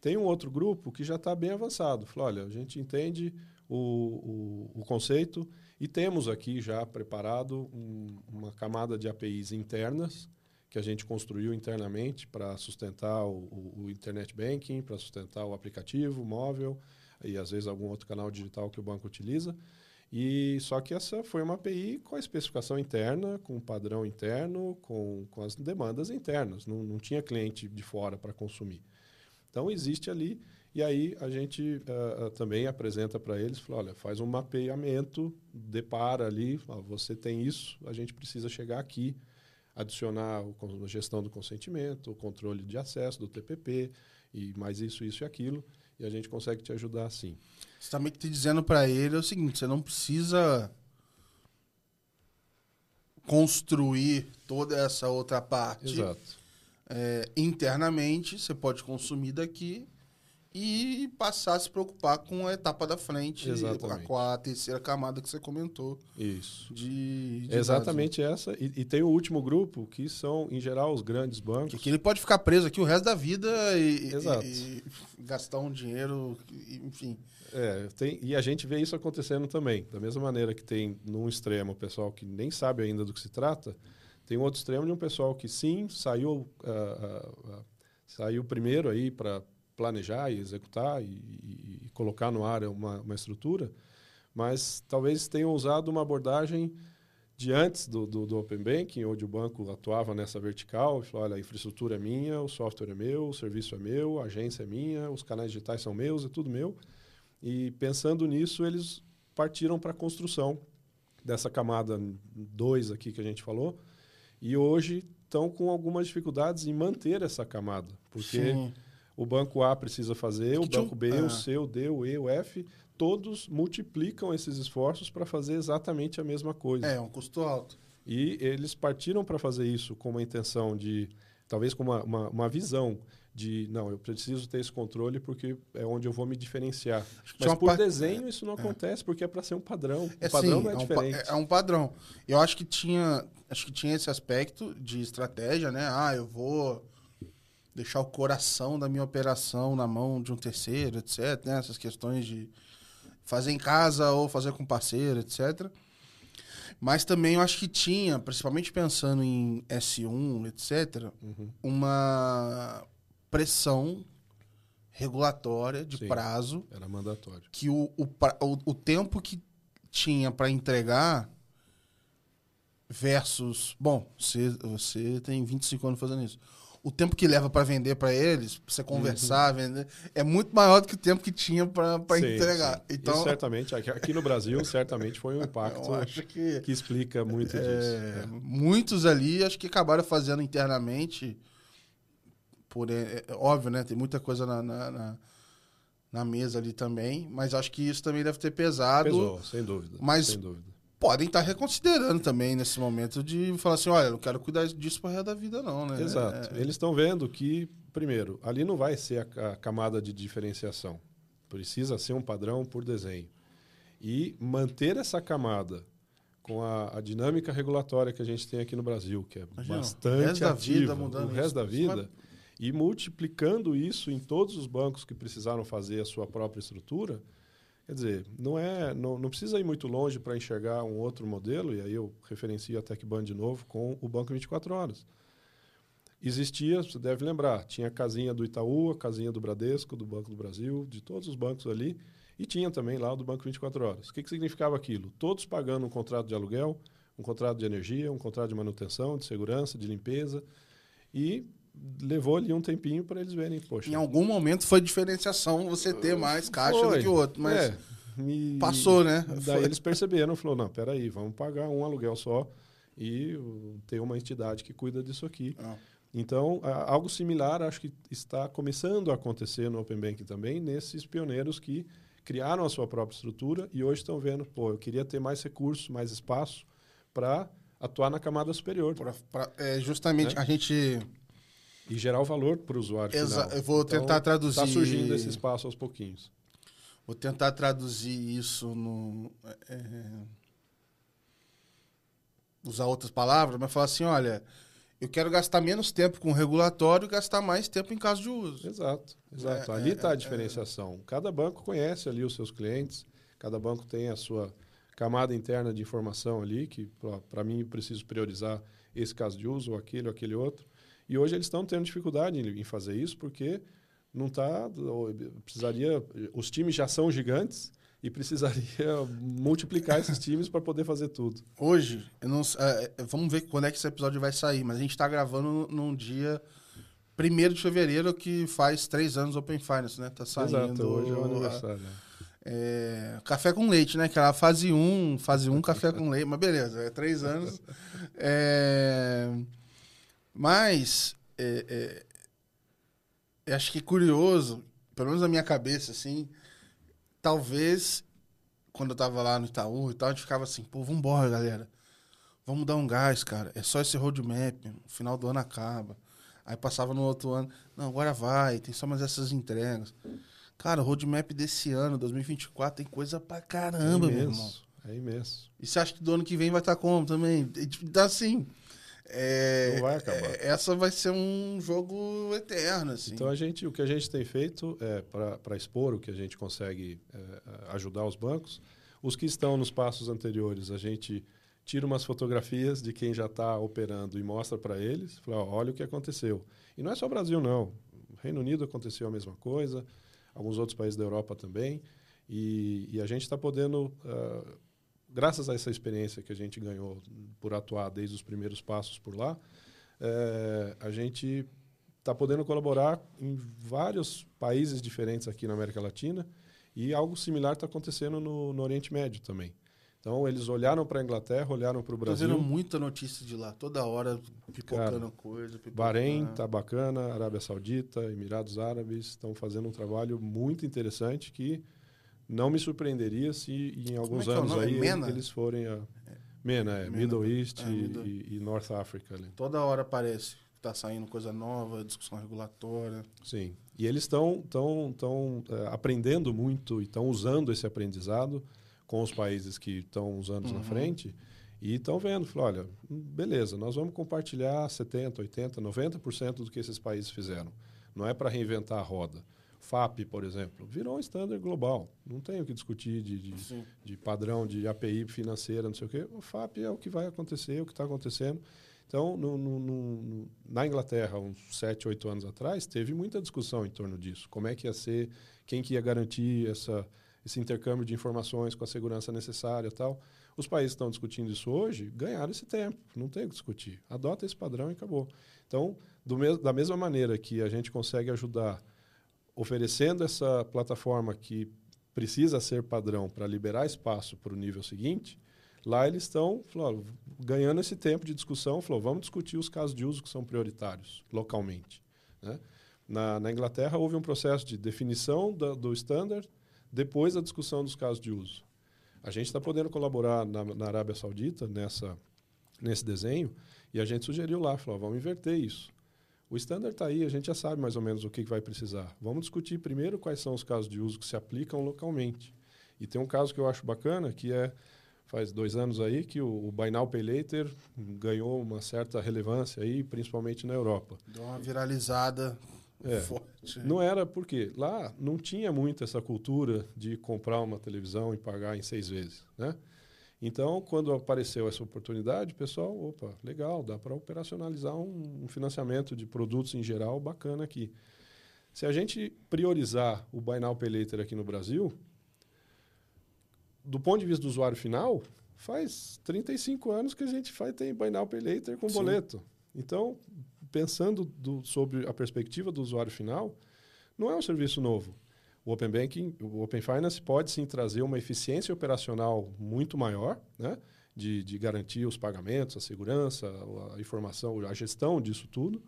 S1: Tem um outro grupo que já está bem avançado. Falou, olha, a gente entende o, o, o, conceito e temos aqui já preparado um, uma camada de APIs internas que a gente construiu internamente para sustentar o, o, Internet Banking, para sustentar o aplicativo móvel e, às vezes, algum outro canal digital que o banco utiliza. E só que essa foi uma API com a especificação interna, com o padrão interno, com, com as demandas internas. Não, não tinha cliente de fora para consumir. Então existe ali E aí a gente uh, também apresenta para eles, fala, olha, faz um mapeamento, depara ali, você tem isso, a gente precisa chegar aqui, adicionar o, a gestão do consentimento, o controle de acesso do TPP, e mais isso, isso e aquilo, e a gente consegue te ajudar assim.
S2: Você está meio que te dizendo para ele é o seguinte, você não precisa construir toda essa outra parte.
S1: Exato.
S2: É, internamente, você pode consumir daqui e passar a se preocupar com a etapa da frente,
S1: Exatamente.
S2: com a terceira camada que você comentou.
S1: Isso.
S2: De, de
S1: Exatamente essa. E, e, tem o último grupo, que são, em geral, os grandes bancos.
S2: Que, ele pode ficar preso aqui o resto da vida e, e, e gastar um dinheiro, enfim.
S1: É, tem, e a gente vê isso acontecendo também. Da mesma maneira que tem, num extremo, o pessoal que nem sabe ainda do que se trata, tem um outro extremo de um pessoal que, sim, saiu, uh, uh, uh, saiu primeiro aí para planejar e executar e, e, e colocar no ar uma, uma, estrutura, mas talvez tenham usado uma abordagem de antes do, do, do, Open Banking, onde o banco atuava nessa vertical falou, olha, a infraestrutura é minha, o software é meu, o serviço é meu, a agência é minha, os canais digitais são meus, é tudo meu. E pensando nisso, eles partiram para a construção dessa camada 2 aqui que a gente falou, e hoje estão com algumas dificuldades em manter essa camada, porque... Sim o banco A precisa fazer, o banco B, o C, o D, o E, o F, todos multiplicam esses esforços para fazer exatamente a mesma coisa.
S2: É, um custo alto.
S1: E eles partiram para fazer isso com uma intenção de, talvez com uma, uma, uma, visão de, não, eu preciso ter esse controle porque é onde eu vou me diferenciar. Mas por desenho isso não é. acontece porque é para ser um padrão.
S2: É,
S1: o padrão
S2: sim,
S1: não é,
S2: é um
S1: diferente.
S2: é um padrão. Eu acho que tinha, acho que tinha esse aspecto de estratégia, né? Ah, eu vou deixar o coração da minha operação na mão de um terceiro, etc. Né? Essas questões de fazer em casa ou fazer com parceiro, etc. Mas também eu acho que tinha, principalmente pensando em S1, etc., uhum. uma pressão regulatória de
S1: Sim,
S2: prazo.
S1: Era mandatório.
S2: Que o, o, o, tempo que tinha para entregar versus. Bom, você, você tem 25 anos fazendo isso o tempo que leva para vender para eles, pra você conversar, uhum. vender, é muito maior do que o tempo que tinha para entregar. Sim. Então,
S1: Isso certamente, aqui no Brasil, certamente foi um impacto que, que, explica muito é, disso. É.
S2: Muitos ali, acho que acabaram fazendo internamente, por é, é, óbvio, né? Tem muita coisa na, na, na, na, mesa ali também, mas acho que isso também deve ter pesado.
S1: Pesou, sem dúvida.
S2: Mas
S1: sem dúvida
S2: podem estar reconsiderando também nesse momento de falar assim, olha, eu não quero cuidar disso para resto da vida não, né?
S1: Exato. É... Eles estão vendo que, primeiro, ali não vai ser a, a, camada de diferenciação. Precisa ser um padrão por desenho. E manter essa camada com a, a dinâmica regulatória que a gente tem aqui no Brasil, que é Imagina, bastante o ativa, o resto isso. da vida. E multiplicando isso em todos os bancos que precisaram fazer a sua própria estrutura, Quer dizer, não, é, não, não precisa ir muito longe para enxergar um outro modelo, e aí eu referencio a TecBan de novo com o Banco 24 Horas. Existia, você deve lembrar, tinha a casinha do Itaú, a casinha do Bradesco, do Banco do Brasil, de todos os bancos ali, e tinha também lá o do Banco 24 Horas. O que, que significava aquilo? Todos pagando um contrato de aluguel, um contrato de energia, um contrato de manutenção, de segurança, de limpeza, e levou ali um tempinho para eles verem, poxa.
S2: Em algum momento foi diferenciação você ter mais caixa foi, do que o outro, mas é,
S1: e,
S2: passou, né?
S1: Daí foi. eles perceberam, falou, não, peraí, vamos pagar um aluguel só e ter uma entidade que cuida disso aqui. Ah. Então, algo similar acho que está começando a acontecer no Open Banking também, nesses pioneiros que criaram a sua própria estrutura e hoje estão vendo, pô, eu queria ter mais recursos, mais espaço para atuar na camada superior. Pra,
S2: pra, é, justamente, né? a gente
S1: e gerar o valor para o usuário Exa
S2: final. Eu vou então, tentar traduzir...
S1: Está surgindo esse espaço aos pouquinhos.
S2: Vou tentar traduzir isso no... É, é, usar outras palavras, mas falar assim, olha, eu quero gastar menos tempo com o regulatório e gastar mais tempo em caso de uso.
S1: Exato, exato. É, ali está é, a é. diferenciação. Cada banco conhece ali os seus clientes, cada banco tem a sua camada interna de informação ali, que para mim preciso priorizar esse caso de uso, ou aquele, ou aquele outro. E hoje eles estão tendo dificuldade em, em fazer isso porque não está precisaria os times já são gigantes e precisaria multiplicar esses times para poder fazer tudo.
S2: Hoje, não, é, é, vamos ver quando é que esse episódio vai sair, mas a gente está gravando num dia 1 de fevereiro, que faz três anos Open Finance, né? Tá saindo.
S1: Exato, hoje é o aniversário.
S2: É, café com leite, né? Que era fase 1, fase 1, café com leite. Mas beleza, é três anos. É, mas, é, é, eu acho que curioso, pelo menos na minha cabeça, assim, talvez, quando eu tava lá no Itaú e tal, a gente ficava assim, pô, vambora, galera. Vamos dar um gás, cara. É só esse roadmap, o final do ano acaba. Aí passava no outro ano, não, agora vai, tem só mais essas entregas. Cara, o roadmap desse ano, 2024, tem coisa pra caramba,
S1: é
S2: meu
S1: imenso,
S2: irmão.
S1: É imenso.
S2: E você acha que do ano que vem vai estar como também? E, tipo, Tá assim. É,
S1: Não vai acabar.
S2: é, essa vai ser um jogo eterno, assim.
S1: Então a gente, o que a gente tem feito é para expor o que a gente consegue é, ajudar os bancos. Os que estão nos passos anteriores, a gente tira umas fotografias de quem já está operando e mostra para eles. Fala, ó, olha o que aconteceu. E não é só o Brasil, não. O Reino Unido aconteceu a mesma coisa, alguns outros países da Europa também. E, e a gente está podendo, ah, graças a essa experiência que a gente ganhou por atuar desde os primeiros passos por lá, eh, a gente está podendo colaborar em vários países diferentes aqui na América Latina e algo similar está acontecendo no, no Oriente Médio também. Então, eles olharam para a Inglaterra, olharam para o Brasil.
S2: vendo muita notícia de lá, toda hora pipocando
S1: Cara,
S2: coisa. Pipocando.
S1: Bahrein tá bacana, Arábia Saudita, Emirados Árabes estão fazendo um trabalho muito interessante que não me surpreenderia se em alguns
S2: é que é
S1: anos
S2: nome?
S1: aí
S2: MENA?
S1: eles forem a MENA, é,
S2: MENA.
S1: Middle East
S2: É,
S1: e,
S2: Middle-
S1: e- e North Africa ali.
S2: Toda hora aparece que tá saindo coisa nova, discussão regulatória.
S1: Sim. E eles estão tão, tão, eh, aprendendo muito e estão usando esse aprendizado com os países que estão uns anos na frente e estão vendo, falam, olha, beleza, nós vamos compartilhar 70, 80, 90% do que esses países fizeram. Não é para reinventar a roda. FAP, por exemplo, virou um standard global. Não tem o que discutir de, de, de padrão de API financeira, não sei o quê. O FAP é o que vai acontecer, é o que está acontecendo. Então, no- no- no- na Inglaterra, uns 7, 8 anos atrás, teve muita discussão em torno disso. Como é que ia ser, quem que ia garantir essa, esse intercâmbio de informações com a segurança necessária e tal. Os países que estão discutindo isso hoje ganharam esse tempo, não tem o que discutir. Adota esse padrão e acabou. Então, do mes da mesma maneira que a gente consegue ajudar oferecendo essa plataforma que precisa ser padrão para liberar espaço para o nível seguinte, lá eles estão ganhando esse tempo de discussão, falou, vamos discutir os casos de uso que são prioritários localmente. né? Na, na Inglaterra houve um processo de definição da, do standard, depois da discussão dos casos de uso. A gente está podendo colaborar na, na Arábia Saudita nessa, nesse desenho e a gente sugeriu lá, falou, vamos inverter isso. O standard está aí, a gente já sabe mais ou menos o que, que vai precisar. Vamos discutir primeiro quais são os casos de uso que se aplicam localmente. E tem um caso que eu acho bacana, que é, faz dois anos aí, que o, o Buy Now Pay Later ganhou uma certa relevância aí, principalmente na Europa.
S2: Deu uma viralizada
S1: É.
S2: forte.
S1: Não era porque lá não tinha muito essa cultura de comprar uma televisão e pagar em seis vezes, né? Então, quando apareceu essa oportunidade, pessoal, opa, legal, dá para operacionalizar um, um financiamento de produtos em geral bacana aqui. Se a gente priorizar o Buy Now Pay Later aqui no Brasil, do ponto de vista do usuário final, faz 35 anos que a gente faz, tem Buy Now Pay Later com
S2: Sim.
S1: boleto. Então, pensando do- sobre a perspectiva do usuário final, não é um serviço novo. O Open Banking, o Open Finance pode sim trazer uma eficiência operacional muito maior, né? De, de garantir os pagamentos, a segurança, a informação, a gestão disso tudo.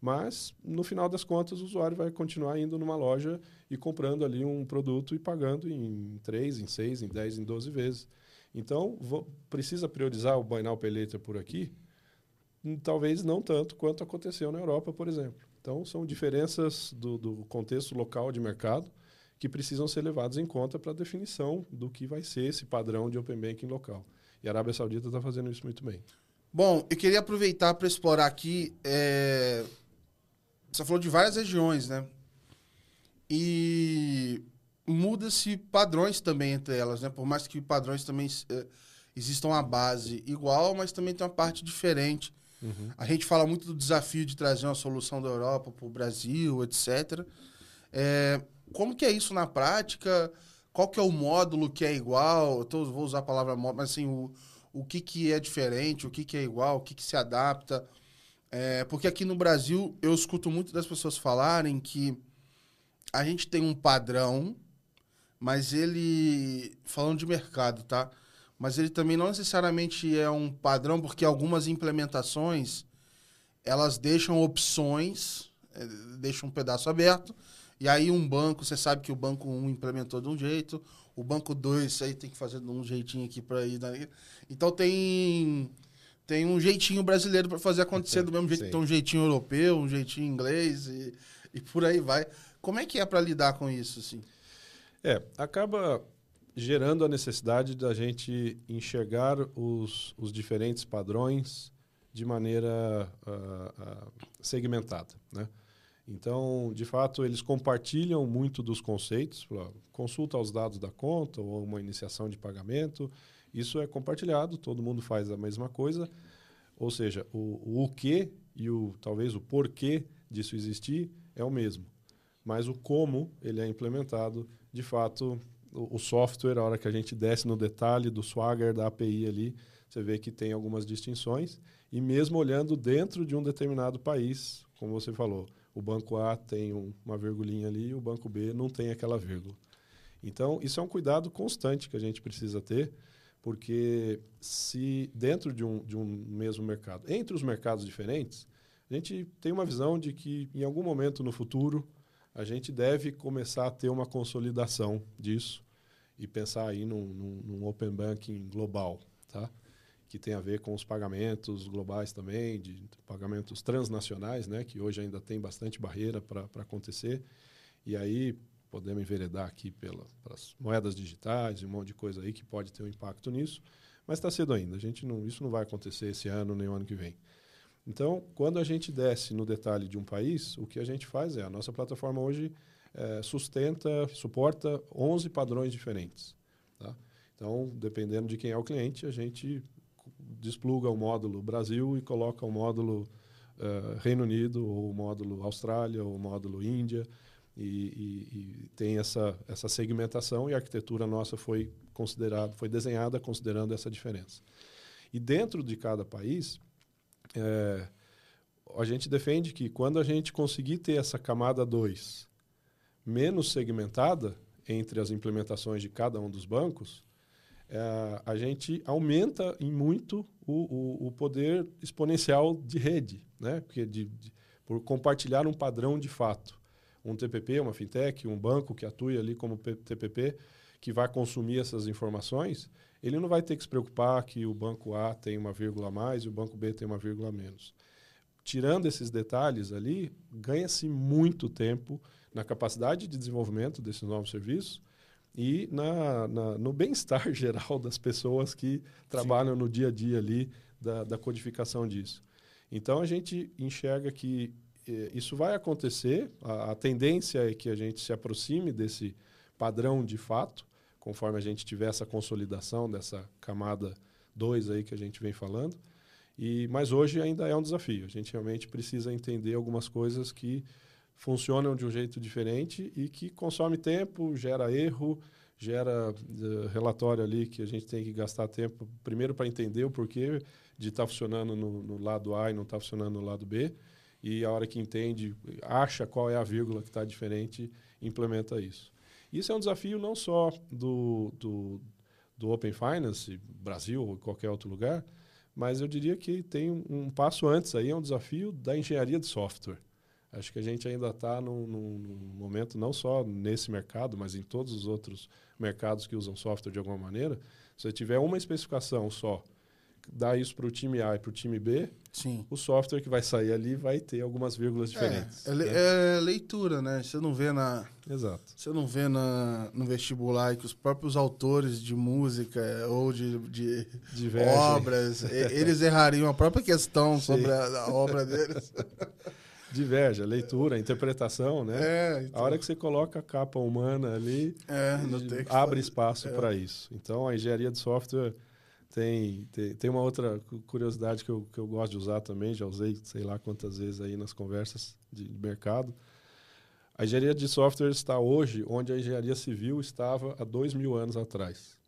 S1: Mas, no final das contas, o usuário vai continuar indo numa loja e comprando ali um produto e pagando em 3, em 6, em 10, em 12 vezes. Então, vo- precisa priorizar o Buy Now Pay Later por aqui? Hum, Talvez não tanto quanto aconteceu na Europa, por exemplo. Então, são diferenças do, do contexto local de mercado que precisam ser levadas em conta para a definição do que vai ser esse padrão de Open Banking local. E a Arábia Saudita está fazendo isso muito bem.
S2: Bom, eu queria aproveitar para explorar aqui. é, Você falou de várias regiões, né? E muda-se padrões também entre elas, né? Por mais que padrões também é, existam a base igual, mas também tem uma parte diferente. A gente fala muito do desafio de trazer uma solução da Europa para o Brasil, etc. É, como que é isso na prática? Qual que é o módulo que é igual? Eu tô- vou usar a palavra módulo, mas assim, o, o que, que é diferente, o que, que é igual, o que, que se adapta. É, porque aqui no Brasil eu escuto muito das pessoas falarem que a gente tem um padrão, mas ele. Falando de mercado, tá? Mas ele também não necessariamente é um padrão, porque algumas implementações elas deixam opções, é, deixam um pedaço aberto. E aí um banco, você sabe que o banco 1 implementou de um jeito, o banco 2 aí tem que fazer de um jeitinho aqui para ir. Daí. Então tem tem um jeitinho brasileiro para fazer acontecer do mesmo jeito que tem um jeitinho europeu, um jeitinho inglês e, e por aí vai. Como é que é para lidar com isso assim?
S1: É, acaba gerando a necessidade da gente enxergar os, os diferentes padrões de maneira uh, uh, segmentada, né? Então, de fato, eles compartilham muito dos conceitos, consulta os dados da conta ou uma iniciação de pagamento, isso é compartilhado, todo mundo faz a mesma coisa, ou seja, o, o, o que e o talvez o porquê disso existir é o mesmo, mas o como ele é implementado, de fato, o, o software, a hora que a gente desce no detalhe do Swagger, da API ali, você vê que tem algumas distinções, e mesmo olhando dentro de um determinado país, como você falou, o banco A tem um, uma virgulinha ali e o banco B não tem aquela vírgula. Então, isso é um cuidado constante que a gente precisa ter, porque se dentro de um, de um mesmo mercado, entre os mercados diferentes, a gente tem uma visão de que em algum momento no futuro a gente deve começar a ter uma consolidação disso e pensar aí num, num, num open banking global, tá? Que tem a ver com os pagamentos globais também, de pagamentos transnacionais, né, que hoje ainda tem bastante barreira para acontecer. E aí podemos enveredar aqui pela, pelas moedas digitais um monte de coisa aí que pode ter um impacto nisso, mas está cedo ainda. A gente não, isso não vai acontecer esse ano nem o ano que vem. Então, quando a gente desce no detalhe de um país, o que a gente faz é a nossa plataforma hoje é, sustenta, suporta 11 padrões diferentes. Tá? Então, dependendo de quem é o cliente, a gente despluga o módulo Brasil e coloca o módulo uh, Reino Unido, ou o módulo Austrália, ou o módulo Índia, e, e, e, tem essa, essa segmentação e a arquitetura nossa foi considerada, foi desenhada considerando essa diferença. E dentro de cada país, é, a gente defende que quando a gente conseguir ter essa camada 2 menos segmentada entre as implementações de cada um dos bancos, é, a gente aumenta em muito o, o, o, poder exponencial de rede, né? Porque de, de, por compartilhar um padrão de fato. Um TPP, uma fintech, um banco que atue ali como TPP, que vai consumir essas informações, ele não vai ter que se preocupar que o banco A tem uma vírgula a mais e o banco B tem uma vírgula a menos. Tirando esses detalhes ali, ganha-se muito tempo na capacidade de desenvolvimento desses novos serviços e na, na no bem-estar geral das pessoas que trabalham Sim. no dia a dia ali da, da codificação disso. Então a gente enxerga que eh, isso vai acontecer, a, a, tendência é que a gente se aproxime desse padrão de fato, conforme a gente tiver essa consolidação dessa camada 2 aí que a gente vem falando. E, mas hoje ainda é um desafio. A gente realmente precisa entender algumas coisas que funcionam de um jeito diferente e que consome tempo, gera erro, gera uh, relatório ali que a gente tem que gastar tempo primeiro para entender o porquê de estar tá funcionando no, no, lado A e não está funcionando no lado B. E a hora que entende, acha qual é a vírgula que está diferente, implementa isso. Isso é um desafio não só do, do, do Open Finance, Brasil ou qualquer outro lugar, mas eu diria que tem um, um passo antes aí, é um desafio da engenharia de software. Acho que a gente ainda está num, num, momento, não só nesse mercado, mas em todos os outros mercados que usam software de alguma maneira. Se você tiver uma especificação só, dá isso para o time A e para o time B,
S2: Sim.
S1: o software que vai sair ali vai ter algumas vírgulas diferentes.
S2: É, é, né? é leitura, né? Você não vê na.
S1: Exato.
S2: Você não vê na, no vestibular que os próprios autores de música ou de, de obras, eles errariam a própria questão Sim. sobre a, a obra deles.
S1: Diverge, a leitura, a interpretação, né?
S2: É, então...
S1: A hora que você coloca a capa humana ali,
S2: é,
S1: abre espaço é. para isso. Então, a engenharia de software tem, tem, tem, uma outra curiosidade que eu, que eu gosto de usar também, já usei sei lá quantas vezes aí nas conversas de, de mercado. A engenharia de software está hoje onde a engenharia civil estava há dois mil anos atrás.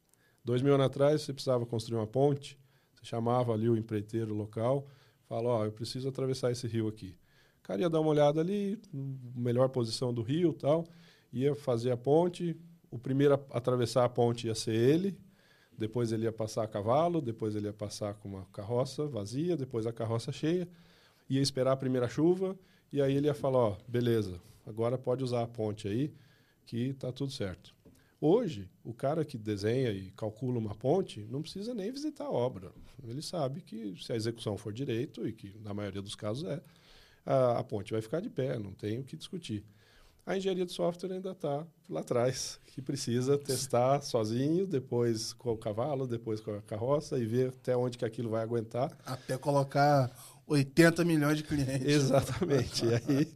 S1: Dois mil anos atrás, você precisava construir uma ponte, você chamava ali o empreiteiro local, fala, ó, eu preciso atravessar esse rio aqui. Cara ia dar uma olhada ali, melhor posição do rio tal, ia fazer a ponte, o primeiro a atravessar a ponte ia ser ele, depois ele ia passar a cavalo, depois ele ia passar com uma carroça vazia, depois a carroça cheia, ia esperar a primeira chuva, e aí ele ia falar, ó, beleza, agora pode usar a ponte aí, que está tudo certo. Hoje, o cara que desenha e calcula uma ponte não precisa nem visitar a obra. Ele sabe que se a execução for direito, e que na maioria dos casos é, a, a ponte vai ficar de pé, não tem o que discutir. A engenharia de software ainda está lá atrás, que precisa testar sozinho, depois com o cavalo, depois com a carroça e ver até onde que aquilo vai aguentar.
S2: Até colocar 80 milhões de clientes.
S1: Exatamente. e aí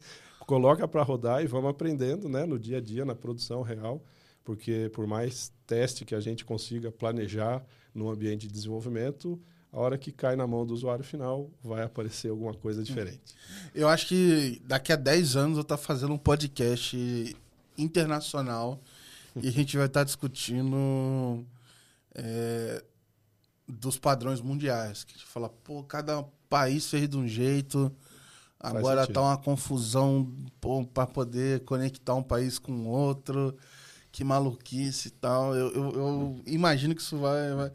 S1: coloca para rodar e vamos aprendendo né, no dia a dia, na produção real, porque por mais teste que a gente consiga planejar no ambiente de desenvolvimento, a hora que cai na mão do usuário final, vai aparecer alguma coisa diferente.
S2: Eu acho que daqui a 10 anos eu estou fazendo um podcast internacional e a gente vai estar discutindo é, dos padrões mundiais. Que a gente fala, pô, cada país fez de um jeito, agora está uma confusão para poder conectar um país com outro, que maluquice e tal. Eu, eu, eu imagino que isso vai, vai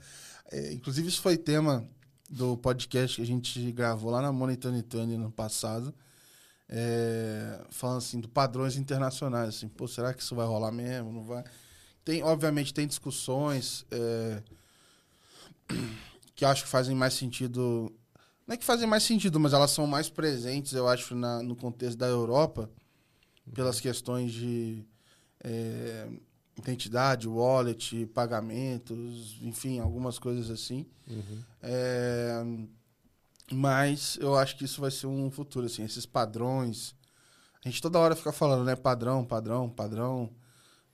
S2: é, inclusive, isso foi tema do podcast que a gente gravou lá na Monitor Tony no passado. É, falando assim, do padrões internacionais. Assim, pô, será que isso vai rolar mesmo? Não vai? Tem, obviamente, tem discussões é, que acho que fazem mais sentido. Não é que fazem mais sentido, mas elas são mais presentes, eu acho, na, no contexto da Europa, pelas questões de é, identidade, wallet, pagamentos, enfim, algumas coisas assim. Uhum. É, mas eu acho que isso vai ser um futuro, assim, esses padrões. A gente toda hora fica falando, né? Padrão, padrão, padrão.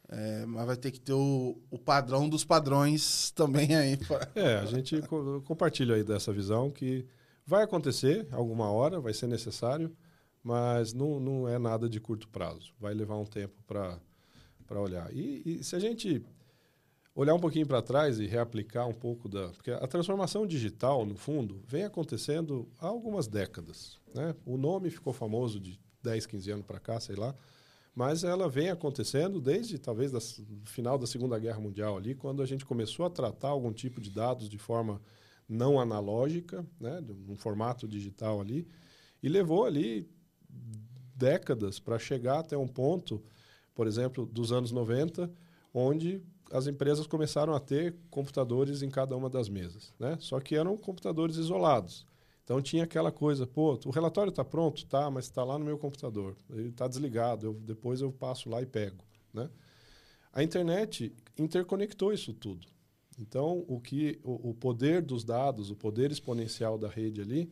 S2: É, mas vai ter que ter o, o padrão dos padrões também aí.
S1: É, a gente co compartilha aí dessa visão que vai acontecer alguma hora, vai ser necessário, mas não, não é nada de curto prazo. Vai levar um tempo para para olhar. E, e, se a gente olhar um pouquinho para trás e reaplicar um pouco da. Porque a transformação digital, no fundo, vem acontecendo há algumas décadas. Né? O nome ficou famoso de 10, 15 anos para cá, sei lá. Mas ela vem acontecendo desde talvez o final da Segunda Guerra Mundial ali, quando a gente começou a tratar algum tipo de dados de forma não analógica, né, num formato digital ali, e levou ali décadas para chegar até um ponto por exemplo, dos anos 90, onde as empresas começaram a ter computadores em cada uma das mesas, né? Só que eram computadores isolados. Então tinha aquela coisa, pô, o relatório está pronto, tá, mas está lá no meu computador, ele está desligado, eu, depois eu passo lá e pego, né? A internet interconectou isso tudo. Então o que o, o poder dos dados, o poder exponencial da rede ali,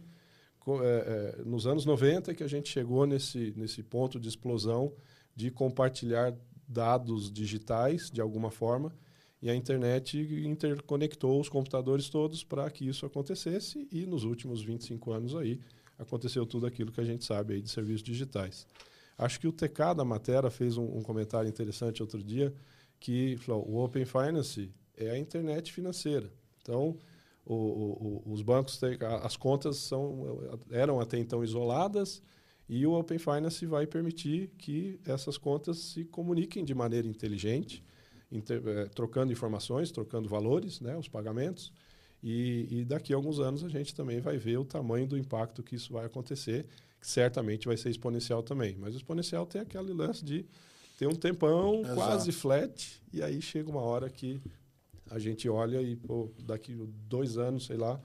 S1: é, é, nos anos 90 é que a gente chegou nesse nesse ponto de explosão de compartilhar dados digitais de alguma forma e a internet interconectou os computadores todos para que isso acontecesse e nos últimos 25 anos aí aconteceu tudo aquilo que a gente sabe aí de serviços digitais. Acho que o TK da Matera fez um, um comentário interessante outro dia que falou, o Open Finance é a internet financeira. Então, o, o, os bancos, as contas são, eram até então isoladas, e o Open Finance vai permitir que essas contas se comuniquem de maneira inteligente, inter, é, trocando informações, trocando valores, né, os pagamentos. E, e, daqui a alguns anos a gente também vai ver o tamanho do impacto que isso vai acontecer, que certamente vai ser exponencial também. Mas o exponencial tem aquele lance de ter um tempão Exato. quase flat, e aí chega uma hora que a gente olha e, pô, daqui dois anos, sei lá,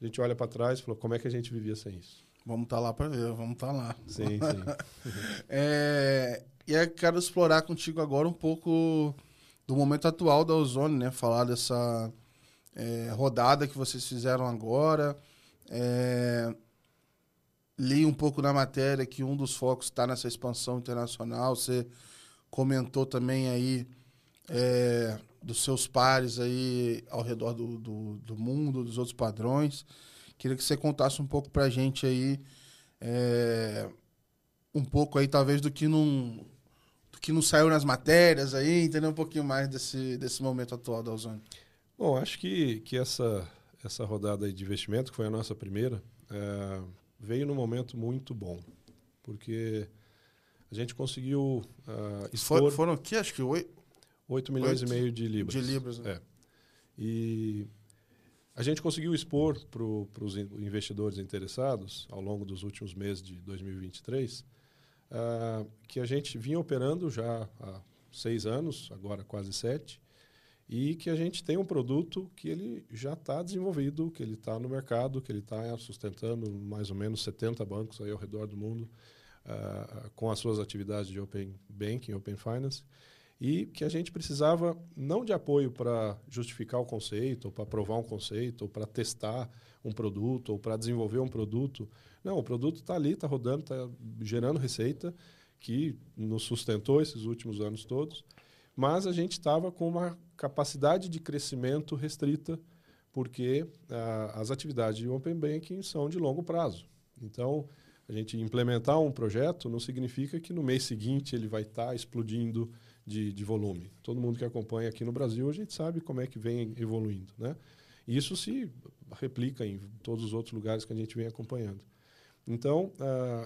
S1: a gente olha para trás e fala, como é que a gente vivia sem isso?
S2: Vamos estar tá lá para ver, vamos estar tá lá.
S1: Sim, sim.
S2: é, e aí quero explorar contigo agora um pouco do momento atual da Ozone, né? Falar dessa é, rodada que vocês fizeram agora. É, li um pouco na matéria que um dos focos está nessa expansão internacional. Você comentou também aí é, dos seus pares aí ao redor do, do, do mundo, dos outros padrões. Queria que você contasse um pouco para a gente aí, é, um pouco aí talvez do que não, do que não saiu nas matérias aí, entender um pouquinho mais desse, desse momento atual da Ozone.
S1: Bom, acho que, que essa, essa rodada de investimento, que foi a nossa primeira, é, veio num momento muito bom, porque a gente conseguiu uh, expor...
S2: For, foram aqui, acho que oito...
S1: 8 milhões 8 e meio de libras.
S2: De libras,
S1: né? É. E a gente conseguiu expor para os investidores interessados, ao longo dos últimos meses de 2023, uh, ah, que a gente vinha operando já há seis anos, agora quase sete, e que a gente tem um produto que ele já está desenvolvido, que ele está no mercado, que ele está sustentando mais ou menos 70 bancos aí ao redor do mundo uh, com as suas atividades de Open Banking, Open Finance, e que a gente precisava não de apoio para justificar o conceito, ou para provar um conceito, ou para testar um produto, ou para desenvolver um produto. Não, o produto está ali, está rodando, está gerando receita, que nos sustentou esses últimos anos todos, mas a gente estava com uma capacidade de crescimento restrita, porque ah, as atividades de Open Banking são de longo prazo. Então, a gente implementar um projeto não significa que no mês seguinte ele vai estar tá explodindo de, de volume. Todo mundo que acompanha aqui no Brasil, a gente sabe como é que vem evoluindo. Né? Isso se replica em todos os outros lugares que a gente vem acompanhando. Então,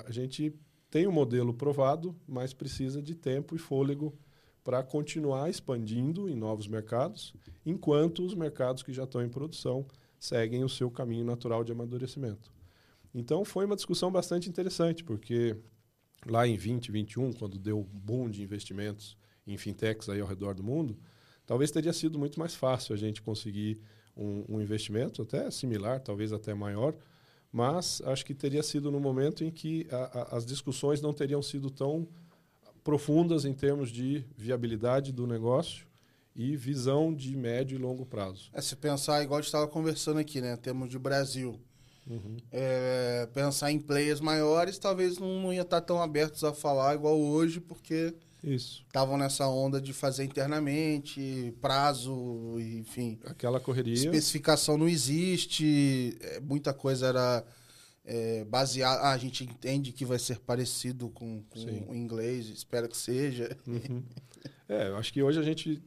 S1: a gente tem um modelo provado, mas precisa de tempo e fôlego para continuar expandindo em novos mercados, enquanto os mercados que já estão em produção seguem o seu caminho natural de amadurecimento. Então, foi uma discussão bastante interessante, porque lá em 2021, quando deu um boom de investimentos em fintechs aí ao redor do mundo, talvez teria sido muito mais fácil a gente conseguir um, um investimento até similar, talvez até maior, mas acho que teria sido no momento em que a, a, as discussões não teriam sido tão profundas em termos de viabilidade do negócio e visão de médio e longo prazo.
S2: É, se pensar, igual a gente estava conversando aqui, né, em termos de Brasil, uhum. é, pensar em players maiores, talvez não, não ia estar tão abertos a falar igual hoje, porque
S1: isso.
S2: Estavam nessa onda de fazer internamente, prazo, enfim.
S1: Aquela correria.
S2: Especificação não existe, é, muita coisa era é, baseada. Ah, a gente entende que vai ser parecido com, com o inglês, espero que seja.
S1: Uhum. É, acho que hoje a gente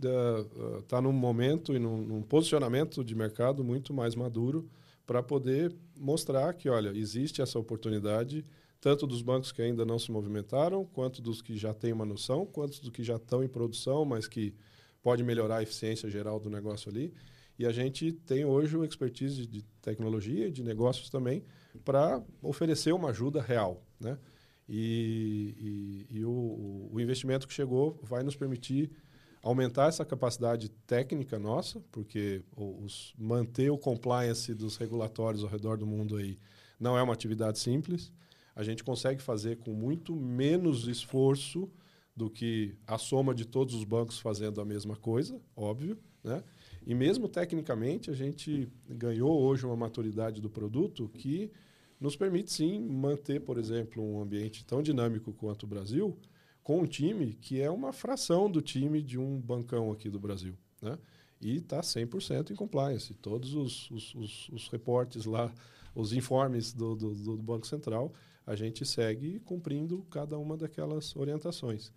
S1: está uh, num momento e num, num posicionamento de mercado muito mais maduro para poder mostrar que, olha, existe essa oportunidade tanto dos bancos que ainda não se movimentaram, quanto dos que já têm uma noção, quanto dos que já estão em produção, mas que pode melhorar a eficiência geral do negócio ali. E a gente tem hoje o expertise de tecnologia e de negócios também para oferecer uma ajuda real. Né? E, e, e o, o, investimento que chegou vai nos permitir aumentar essa capacidade técnica nossa, porque os, manter o compliance dos regulatórios ao redor do mundo aí não é uma atividade simples a gente consegue fazer com muito menos esforço do que a soma de todos os bancos fazendo a mesma coisa, óbvio, né? E mesmo tecnicamente, a gente ganhou hoje uma maturidade do produto que nos permite sim manter, por exemplo, um ambiente tão dinâmico quanto o Brasil, com um time que é uma fração do time de um bancão aqui do Brasil, né? E está 100% em compliance. Todos os, os, os, os reportes lá, os informes do, do, do Banco Central a gente segue cumprindo cada uma daquelas orientações,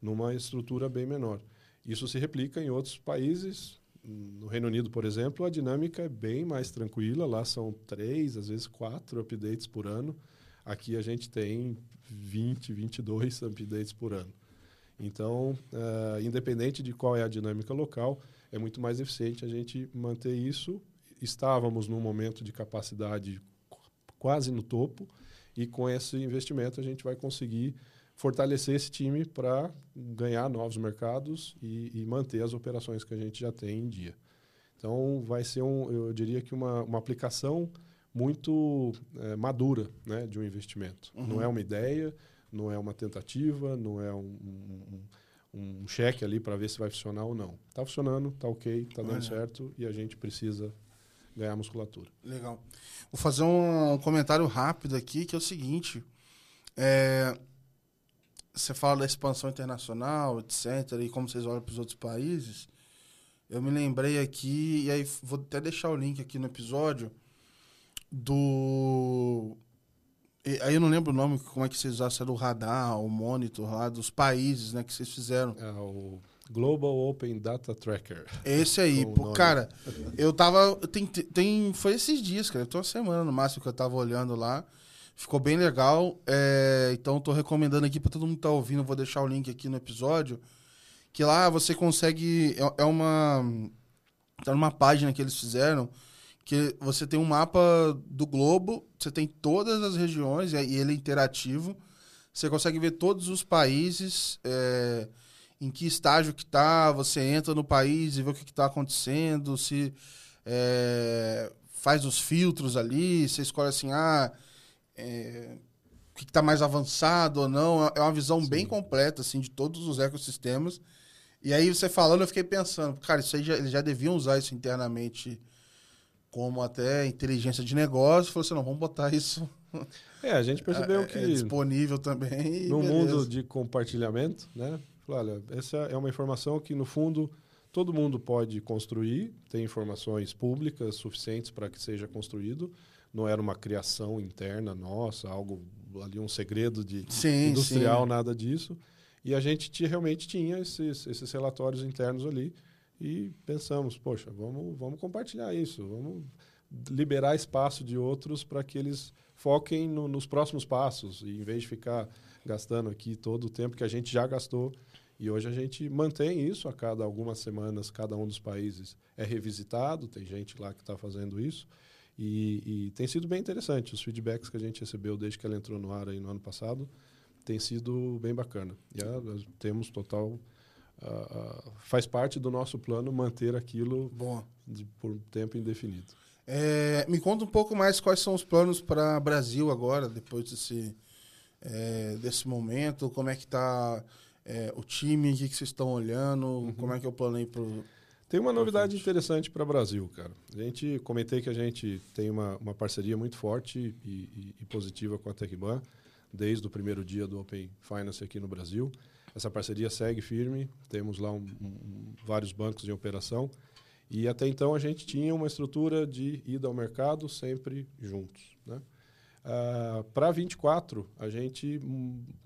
S1: numa estrutura bem menor. Isso se replica em outros países. No Reino Unido, por exemplo, a dinâmica é bem mais tranquila. Lá são três, às vezes quatro updates por ano. Aqui a gente tem 20, 22 updates por ano. Então, uh, independente de qual é a dinâmica local, é muito mais eficiente a gente manter isso. Estávamos num momento de capacidade quase no topo, e com esse investimento a gente vai conseguir fortalecer esse time para ganhar novos mercados e, e, manter as operações que a gente já tem em dia. Então, vai ser, um, eu diria que uma, uma aplicação muito é, madura né, de um investimento. Uhum. Não é uma ideia, não é uma tentativa, não é um, um, um cheque ali para ver se vai funcionar ou não. Está funcionando, está ok, está dando certo e a gente precisa ganhar musculatura.
S2: Legal. Vou fazer um comentário rápido aqui, que é o seguinte. É, você fala da expansão internacional, etc., e como vocês olham para os outros países. Eu me lembrei aqui, e aí vou até deixar o link aqui no episódio, do. E, aí eu não lembro o nome, como é que vocês usaram, se era o radar, o monitor lá, dos países né, que vocês fizeram.
S1: É o Global Open Data Tracker.
S2: Esse aí, pô, cara, eu tava. Tem, tem, foi esses dias, cara. Tô uma semana no máximo que eu tava olhando lá. Ficou bem legal. É, então, estou recomendando aqui para todo mundo que tá ouvindo. Vou deixar o link aqui no episódio. Que lá você consegue. É, é uma. Tá numa página que eles fizeram. Que você tem um mapa do globo. Você tem todas as regiões. E ele é interativo. Você consegue ver todos os países. É, em que estágio que tá. Você entra no país e vê o que, está acontecendo. Se. É, faz os filtros ali. Você escolhe assim. Ah é, o que está mais avançado ou não. É uma visão Sim. bem completa assim, de todos os ecossistemas. E aí você falando, eu fiquei pensando, cara, isso aí já, eles já deviam usar isso internamente como até inteligência de negócio. Falou assim, não, vamos botar isso.
S1: É, a gente percebeu é, que. É
S2: disponível também.
S1: No beleza. mundo de compartilhamento, né? Olha, essa é uma informação que, no fundo, todo mundo pode construir, tem informações públicas suficientes para que seja construído não era uma criação interna nossa, algo ali um segredo de sim, industrial, sim. nada disso. E a gente tinha, realmente tinha esses, esses relatórios internos ali e pensamos, poxa, vamos, vamos compartilhar isso, vamos liberar espaço de outros para que eles foquem no, nos próximos passos e em vez de ficar gastando aqui todo o tempo que a gente já gastou e hoje a gente mantém isso a cada algumas semanas cada um dos países é revisitado tem gente lá que está fazendo isso e, e, tem sido bem interessante. Os feedbacks que a gente recebeu desde que ela entrou no ar aí no ano passado tem sido bem bacana. E a, temos total. Uh, uh, faz parte do nosso plano manter aquilo de, por tempo indefinido.
S2: É, me conta um pouco mais quais são os planos para o Brasil agora, depois desse, é, desse momento. Como é que está é, o time? O que, que vocês estão olhando? Uhum. Como é que é o plano aí para
S1: tem uma novidade interessante para o Brasil, cara. A gente comentei que a gente tem uma, uma parceria muito forte e, e, e positiva com a Tecban desde o primeiro dia do Open Finance aqui no Brasil. Essa parceria segue firme, temos lá um, um, vários bancos em operação e até então a gente tinha uma estrutura de ida ao mercado sempre juntos. Uh, Para 24, a gente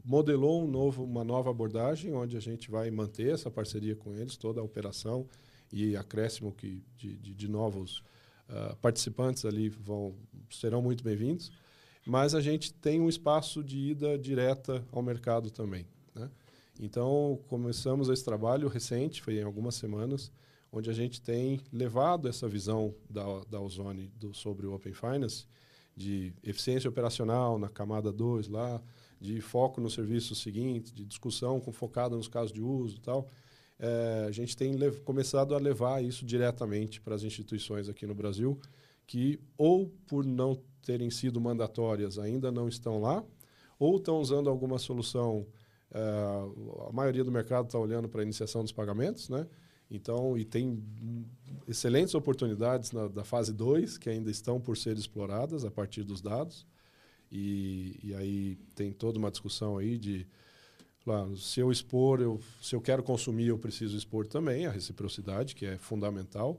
S1: modelou um novo, uma nova abordagem, onde a gente vai manter essa parceria com eles, toda a operação, e acréscimo que, de, de, de novos uh, participantes ali vão, serão muito bem-vindos. Mas a gente tem um espaço de ida direta ao mercado também. Né? Então, começamos esse trabalho recente, foi em algumas semanas, onde a gente tem levado essa visão da, da Ozone do, sobre o Open Finance, de eficiência operacional na camada 2 lá, de foco no serviço seguinte, de discussão com focada nos casos de uso e tal é, a gente tem começado a levar isso diretamente para as instituições aqui no Brasil, que ou por não terem sido mandatórias ainda não estão lá, ou estão usando alguma solução. É, a maioria do mercado está olhando para a iniciação dos pagamentos, né? Então, e tem excelentes oportunidades na, da fase 2 que ainda estão por ser exploradas a partir dos dados. E, e aí tem toda uma discussão aí de Claro, se eu expor, eu, se eu quero consumir, eu preciso expor também a reciprocidade, que é fundamental.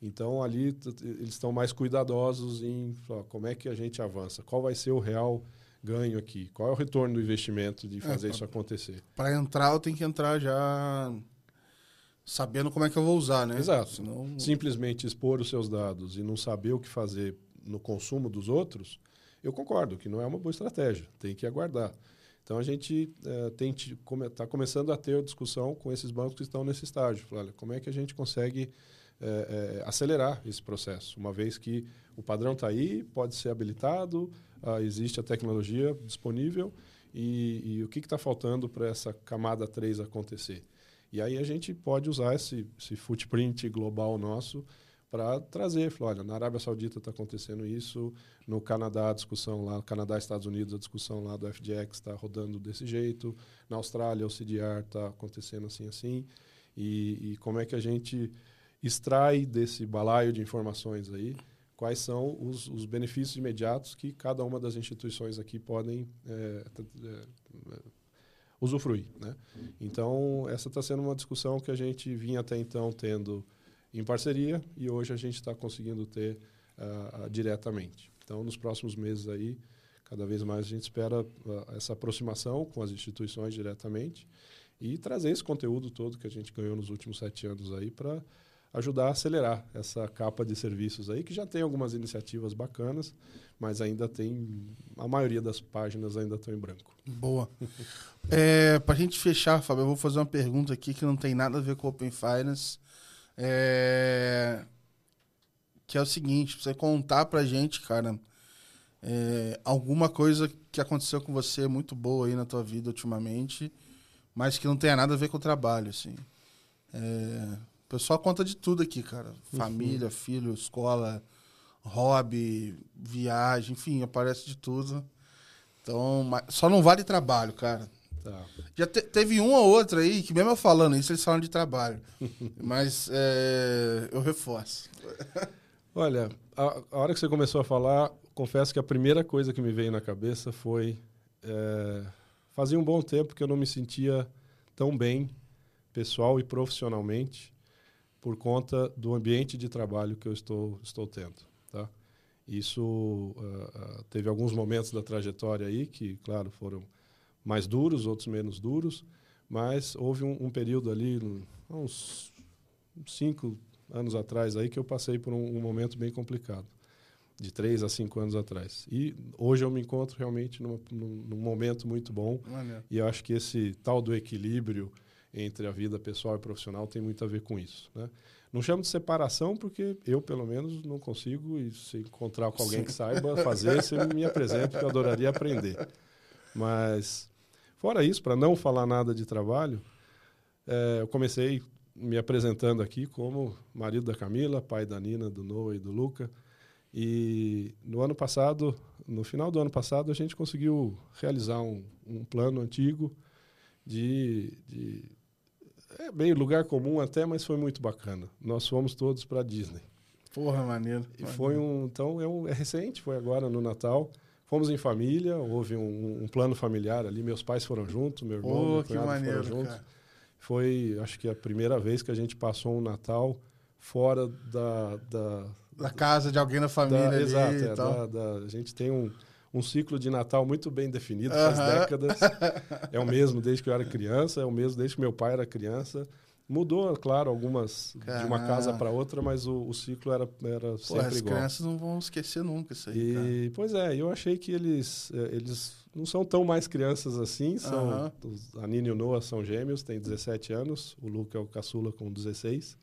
S1: Então, ali eles estão mais cuidadosos em ó, como é que a gente avança, qual vai ser o real ganho aqui, qual é o retorno do investimento de fazer é, isso acontecer.
S2: Para entrar, eu tenho que entrar já sabendo como é que eu vou usar, né?
S1: Exato. Senão... Simplesmente expor os seus dados e não saber o que fazer no consumo dos outros, eu concordo que não é uma boa estratégia, tem que aguardar. Então a gente está come, tá começando a ter discussão com esses bancos que estão nesse estágio. Olha, como é que a gente consegue é, é, acelerar esse processo, uma vez que o padrão está aí, pode ser habilitado, uh, existe a tecnologia disponível e, e o que está faltando para essa camada 3 acontecer. E aí a gente pode usar esse, esse footprint global nosso para trazer, falar, olha, na Arábia Saudita está acontecendo isso, no Canadá a discussão lá, Canadá Estados Unidos a discussão lá do FGX está rodando desse jeito, na Austrália o CDR está acontecendo assim assim, e, e, como é que a gente extrai desse balaio de informações aí quais são os, os benefícios imediatos que cada uma das instituições aqui podem é, usufruir, né? Então essa está sendo uma discussão que a gente vinha até então tendo em parceria e hoje a gente está conseguindo ter uh, diretamente. Então, nos próximos meses aí, cada vez mais a gente espera uh, essa aproximação com as instituições diretamente e trazer esse conteúdo todo que a gente ganhou nos últimos sete anos aí para ajudar a acelerar essa capa de serviços aí, que já tem algumas iniciativas bacanas, mas ainda tem. A maioria das páginas ainda estão em branco.
S2: Boa. é, Para a gente fechar, Fábio, eu vou fazer uma pergunta aqui que não tem nada a ver com Open Finance. É, que é o seguinte: você contar pra gente, cara, é, alguma coisa que aconteceu com você muito boa aí na tua vida ultimamente, mas que não tenha nada a ver com o trabalho, assim. É, pessoal conta de tudo aqui, cara. Uhum. Família, uhum. filho, escola, hobby, viagem, enfim, aparece de tudo. Então, só não vale trabalho, cara. Tá. Já te, teve uma ou outra aí que, mesmo eu falando isso, eles falam de trabalho. Mas é, eu reforço.
S1: Olha, a, a, hora que você começou a falar, confesso que a primeira coisa que me veio na cabeça foi. É, fazia um bom tempo que eu não me sentia tão bem, pessoal e profissionalmente, por conta do ambiente de trabalho que eu estou, estou tendo. Tá? Isso uh, uh, teve alguns momentos da trajetória aí que, claro, foram mais duros, outros menos duros, mas houve um, um período ali, uns cinco anos atrás aí, que eu passei por um, um, momento bem complicado, de três a cinco anos atrás. E hoje eu me encontro realmente numa, num, num, momento muito bom, e eu acho que esse tal do equilíbrio entre a vida pessoal e profissional tem muito a ver com isso, né? Não chamo de separação porque eu, pelo menos, não consigo e se encontrar com alguém Sim. que saiba fazer, você me apresenta que eu adoraria aprender. Mas Fora isso, para não falar nada de trabalho, é, eu comecei me apresentando aqui como marido da Camila, pai da Nina, do Noah e do Luca. E no ano passado, no final do ano passado, a gente conseguiu realizar um, um plano antigo de, de é bem lugar comum até, mas foi muito bacana. Nós fomos todos para Disney.
S2: Porra, maneiro.
S1: E maneiro. foi um, então é, um, é recente, foi agora no Natal. Fomos em família, houve um, um, plano familiar ali. Meus pais foram juntos, meu irmão, oh, meu cunhado maneiro, foram juntos. Cara. Foi, acho que a primeira vez que a gente passou um Natal fora da... Da,
S2: da casa de alguém na família da,
S1: Exato, é, da, da, a gente tem um, um ciclo de Natal muito bem definido, faz uh -huh. décadas. é o mesmo desde que eu era criança, é o mesmo desde que meu pai era criança. Mudou, claro, algumas Caramba. de uma casa para outra, mas o, o, ciclo era, era Pô, sempre
S2: as
S1: igual.
S2: As crianças não vão esquecer nunca isso aí.
S1: E,
S2: cara.
S1: Pois é, eu achei que eles, é, eles não são tão mais crianças assim. São, uh -huh. A Nina e o Noah são gêmeos, têm 17 anos. O Luca é o caçula com 16.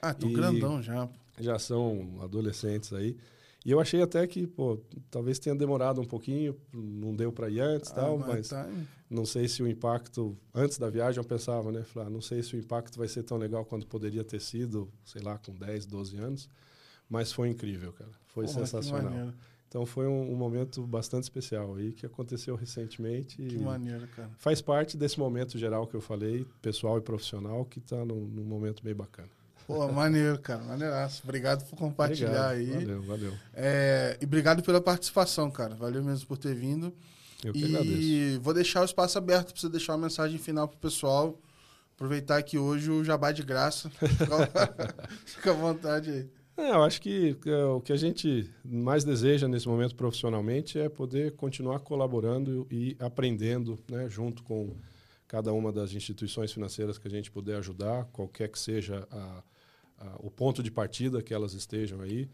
S2: Ah, tô grandão já.
S1: Já são adolescentes aí. E eu achei até que, pô, talvez tenha demorado um pouquinho, não deu para ir antes ah, tal, mas tá... não sei se o impacto, antes da viagem eu pensava, né, falar, não sei se o impacto vai ser tão legal quanto poderia ter sido, sei lá, com 10, 12 anos, mas foi incrível, cara, foi Porra, sensacional. Então foi um, um, momento bastante especial aí que aconteceu recentemente.
S2: Que maneiro, cara.
S1: Faz parte desse momento geral que eu falei, pessoal e profissional, que está num, num momento bem bacana.
S2: Pô, maneiro, cara. Maneiraço. Obrigado por compartilhar
S1: obrigado. aí. Valeu, valeu.
S2: É, e obrigado pela participação, cara. Valeu mesmo por ter vindo.
S1: Eu que
S2: e
S1: agradeço.
S2: vou deixar o espaço aberto para você deixar uma mensagem final pro pessoal. Aproveitar que hoje o jabá é de graça. Fica à vontade aí.
S1: É, eu acho que é, o que a gente mais deseja nesse momento profissionalmente é poder continuar colaborando e aprendendo né, junto com cada uma das instituições financeiras que a gente puder ajudar, qualquer que seja a, o ponto de partida que elas estejam aí.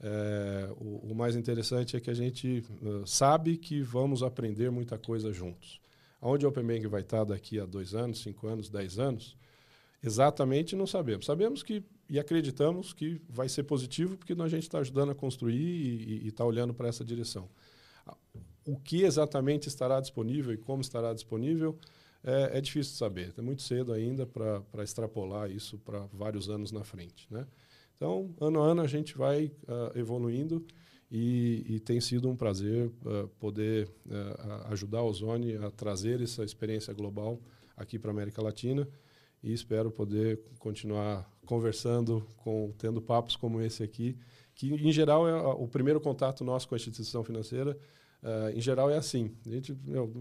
S1: É, o, o, mais interessante é que a gente uh, sabe que vamos aprender muita coisa juntos. Aonde o Open Bank vai estar daqui a dois anos, cinco anos, dez anos, exatamente não sabemos. Sabemos que e acreditamos que vai ser positivo porque a gente está ajudando a construir e está olhando para essa direção. O que exatamente estará disponível e como estará disponível é, é difícil de saber. É muito cedo ainda para extrapolar isso para vários anos na frente. Né? Então, ano a ano, a gente vai uh, evoluindo e, e, tem sido um prazer uh, poder uh, ajudar a Ozone a trazer essa experiência global aqui para a América Latina e espero poder continuar conversando, com, tendo papos como esse aqui, que em geral é o primeiro contato nosso com a instituição financeira Uh, em geral é assim. A gente meu,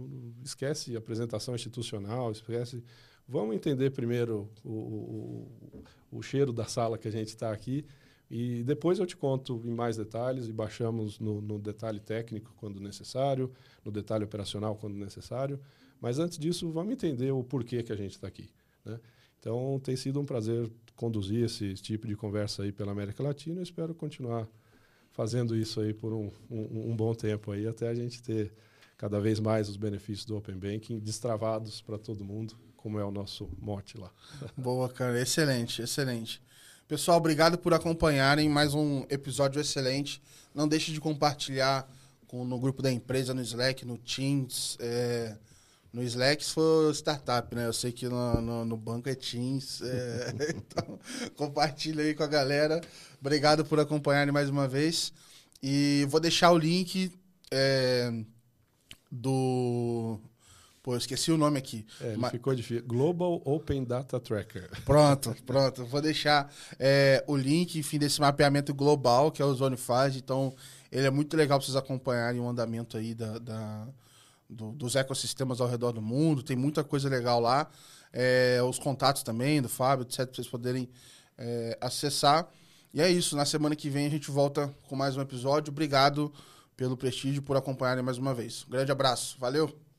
S1: esquece apresentação institucional, esquece. Vamos entender primeiro o, o, o cheiro da sala que a gente está aqui e depois eu te conto em mais detalhes e baixamos no, no, detalhe técnico quando necessário, no detalhe operacional quando necessário. Mas antes disso, vamos entender o porquê que a gente está aqui. Né? Então, tem sido um prazer conduzir esse tipo de conversa aí pela América Latina. Eu espero continuar fazendo isso aí por um, um, um bom tempo aí, até a gente ter cada vez mais os benefícios do Open Banking destravados para todo mundo, como é o nosso mote lá.
S2: Boa, cara. Excelente, excelente. Pessoal, obrigado por acompanharem mais um episódio excelente. Não deixe de compartilhar com, no grupo da empresa, no Slack, no Teams. É, no Slack for startup, né? Eu sei que no, no, no banco é Teams. É, então, compartilha aí com a galera. Obrigado por acompanharem mais uma vez. E vou deixar o link é, do. Pô, eu esqueci o nome aqui.
S1: É, Mas... ficou difícil. Global Open Data Tracker.
S2: Pronto, pronto. Vou deixar é, o link, enfim, desse mapeamento global que a Ozone faz. Então, ele é muito legal para vocês acompanharem o andamento aí da, da do, dos ecossistemas ao redor do mundo. Tem muita coisa legal lá. É, os contatos também do Fábio, etc., para vocês poderem é, acessar. E é isso. Na semana que vem a gente volta com mais um episódio. Obrigado pelo prestígio, por acompanharem mais uma vez. Um grande abraço. Valeu!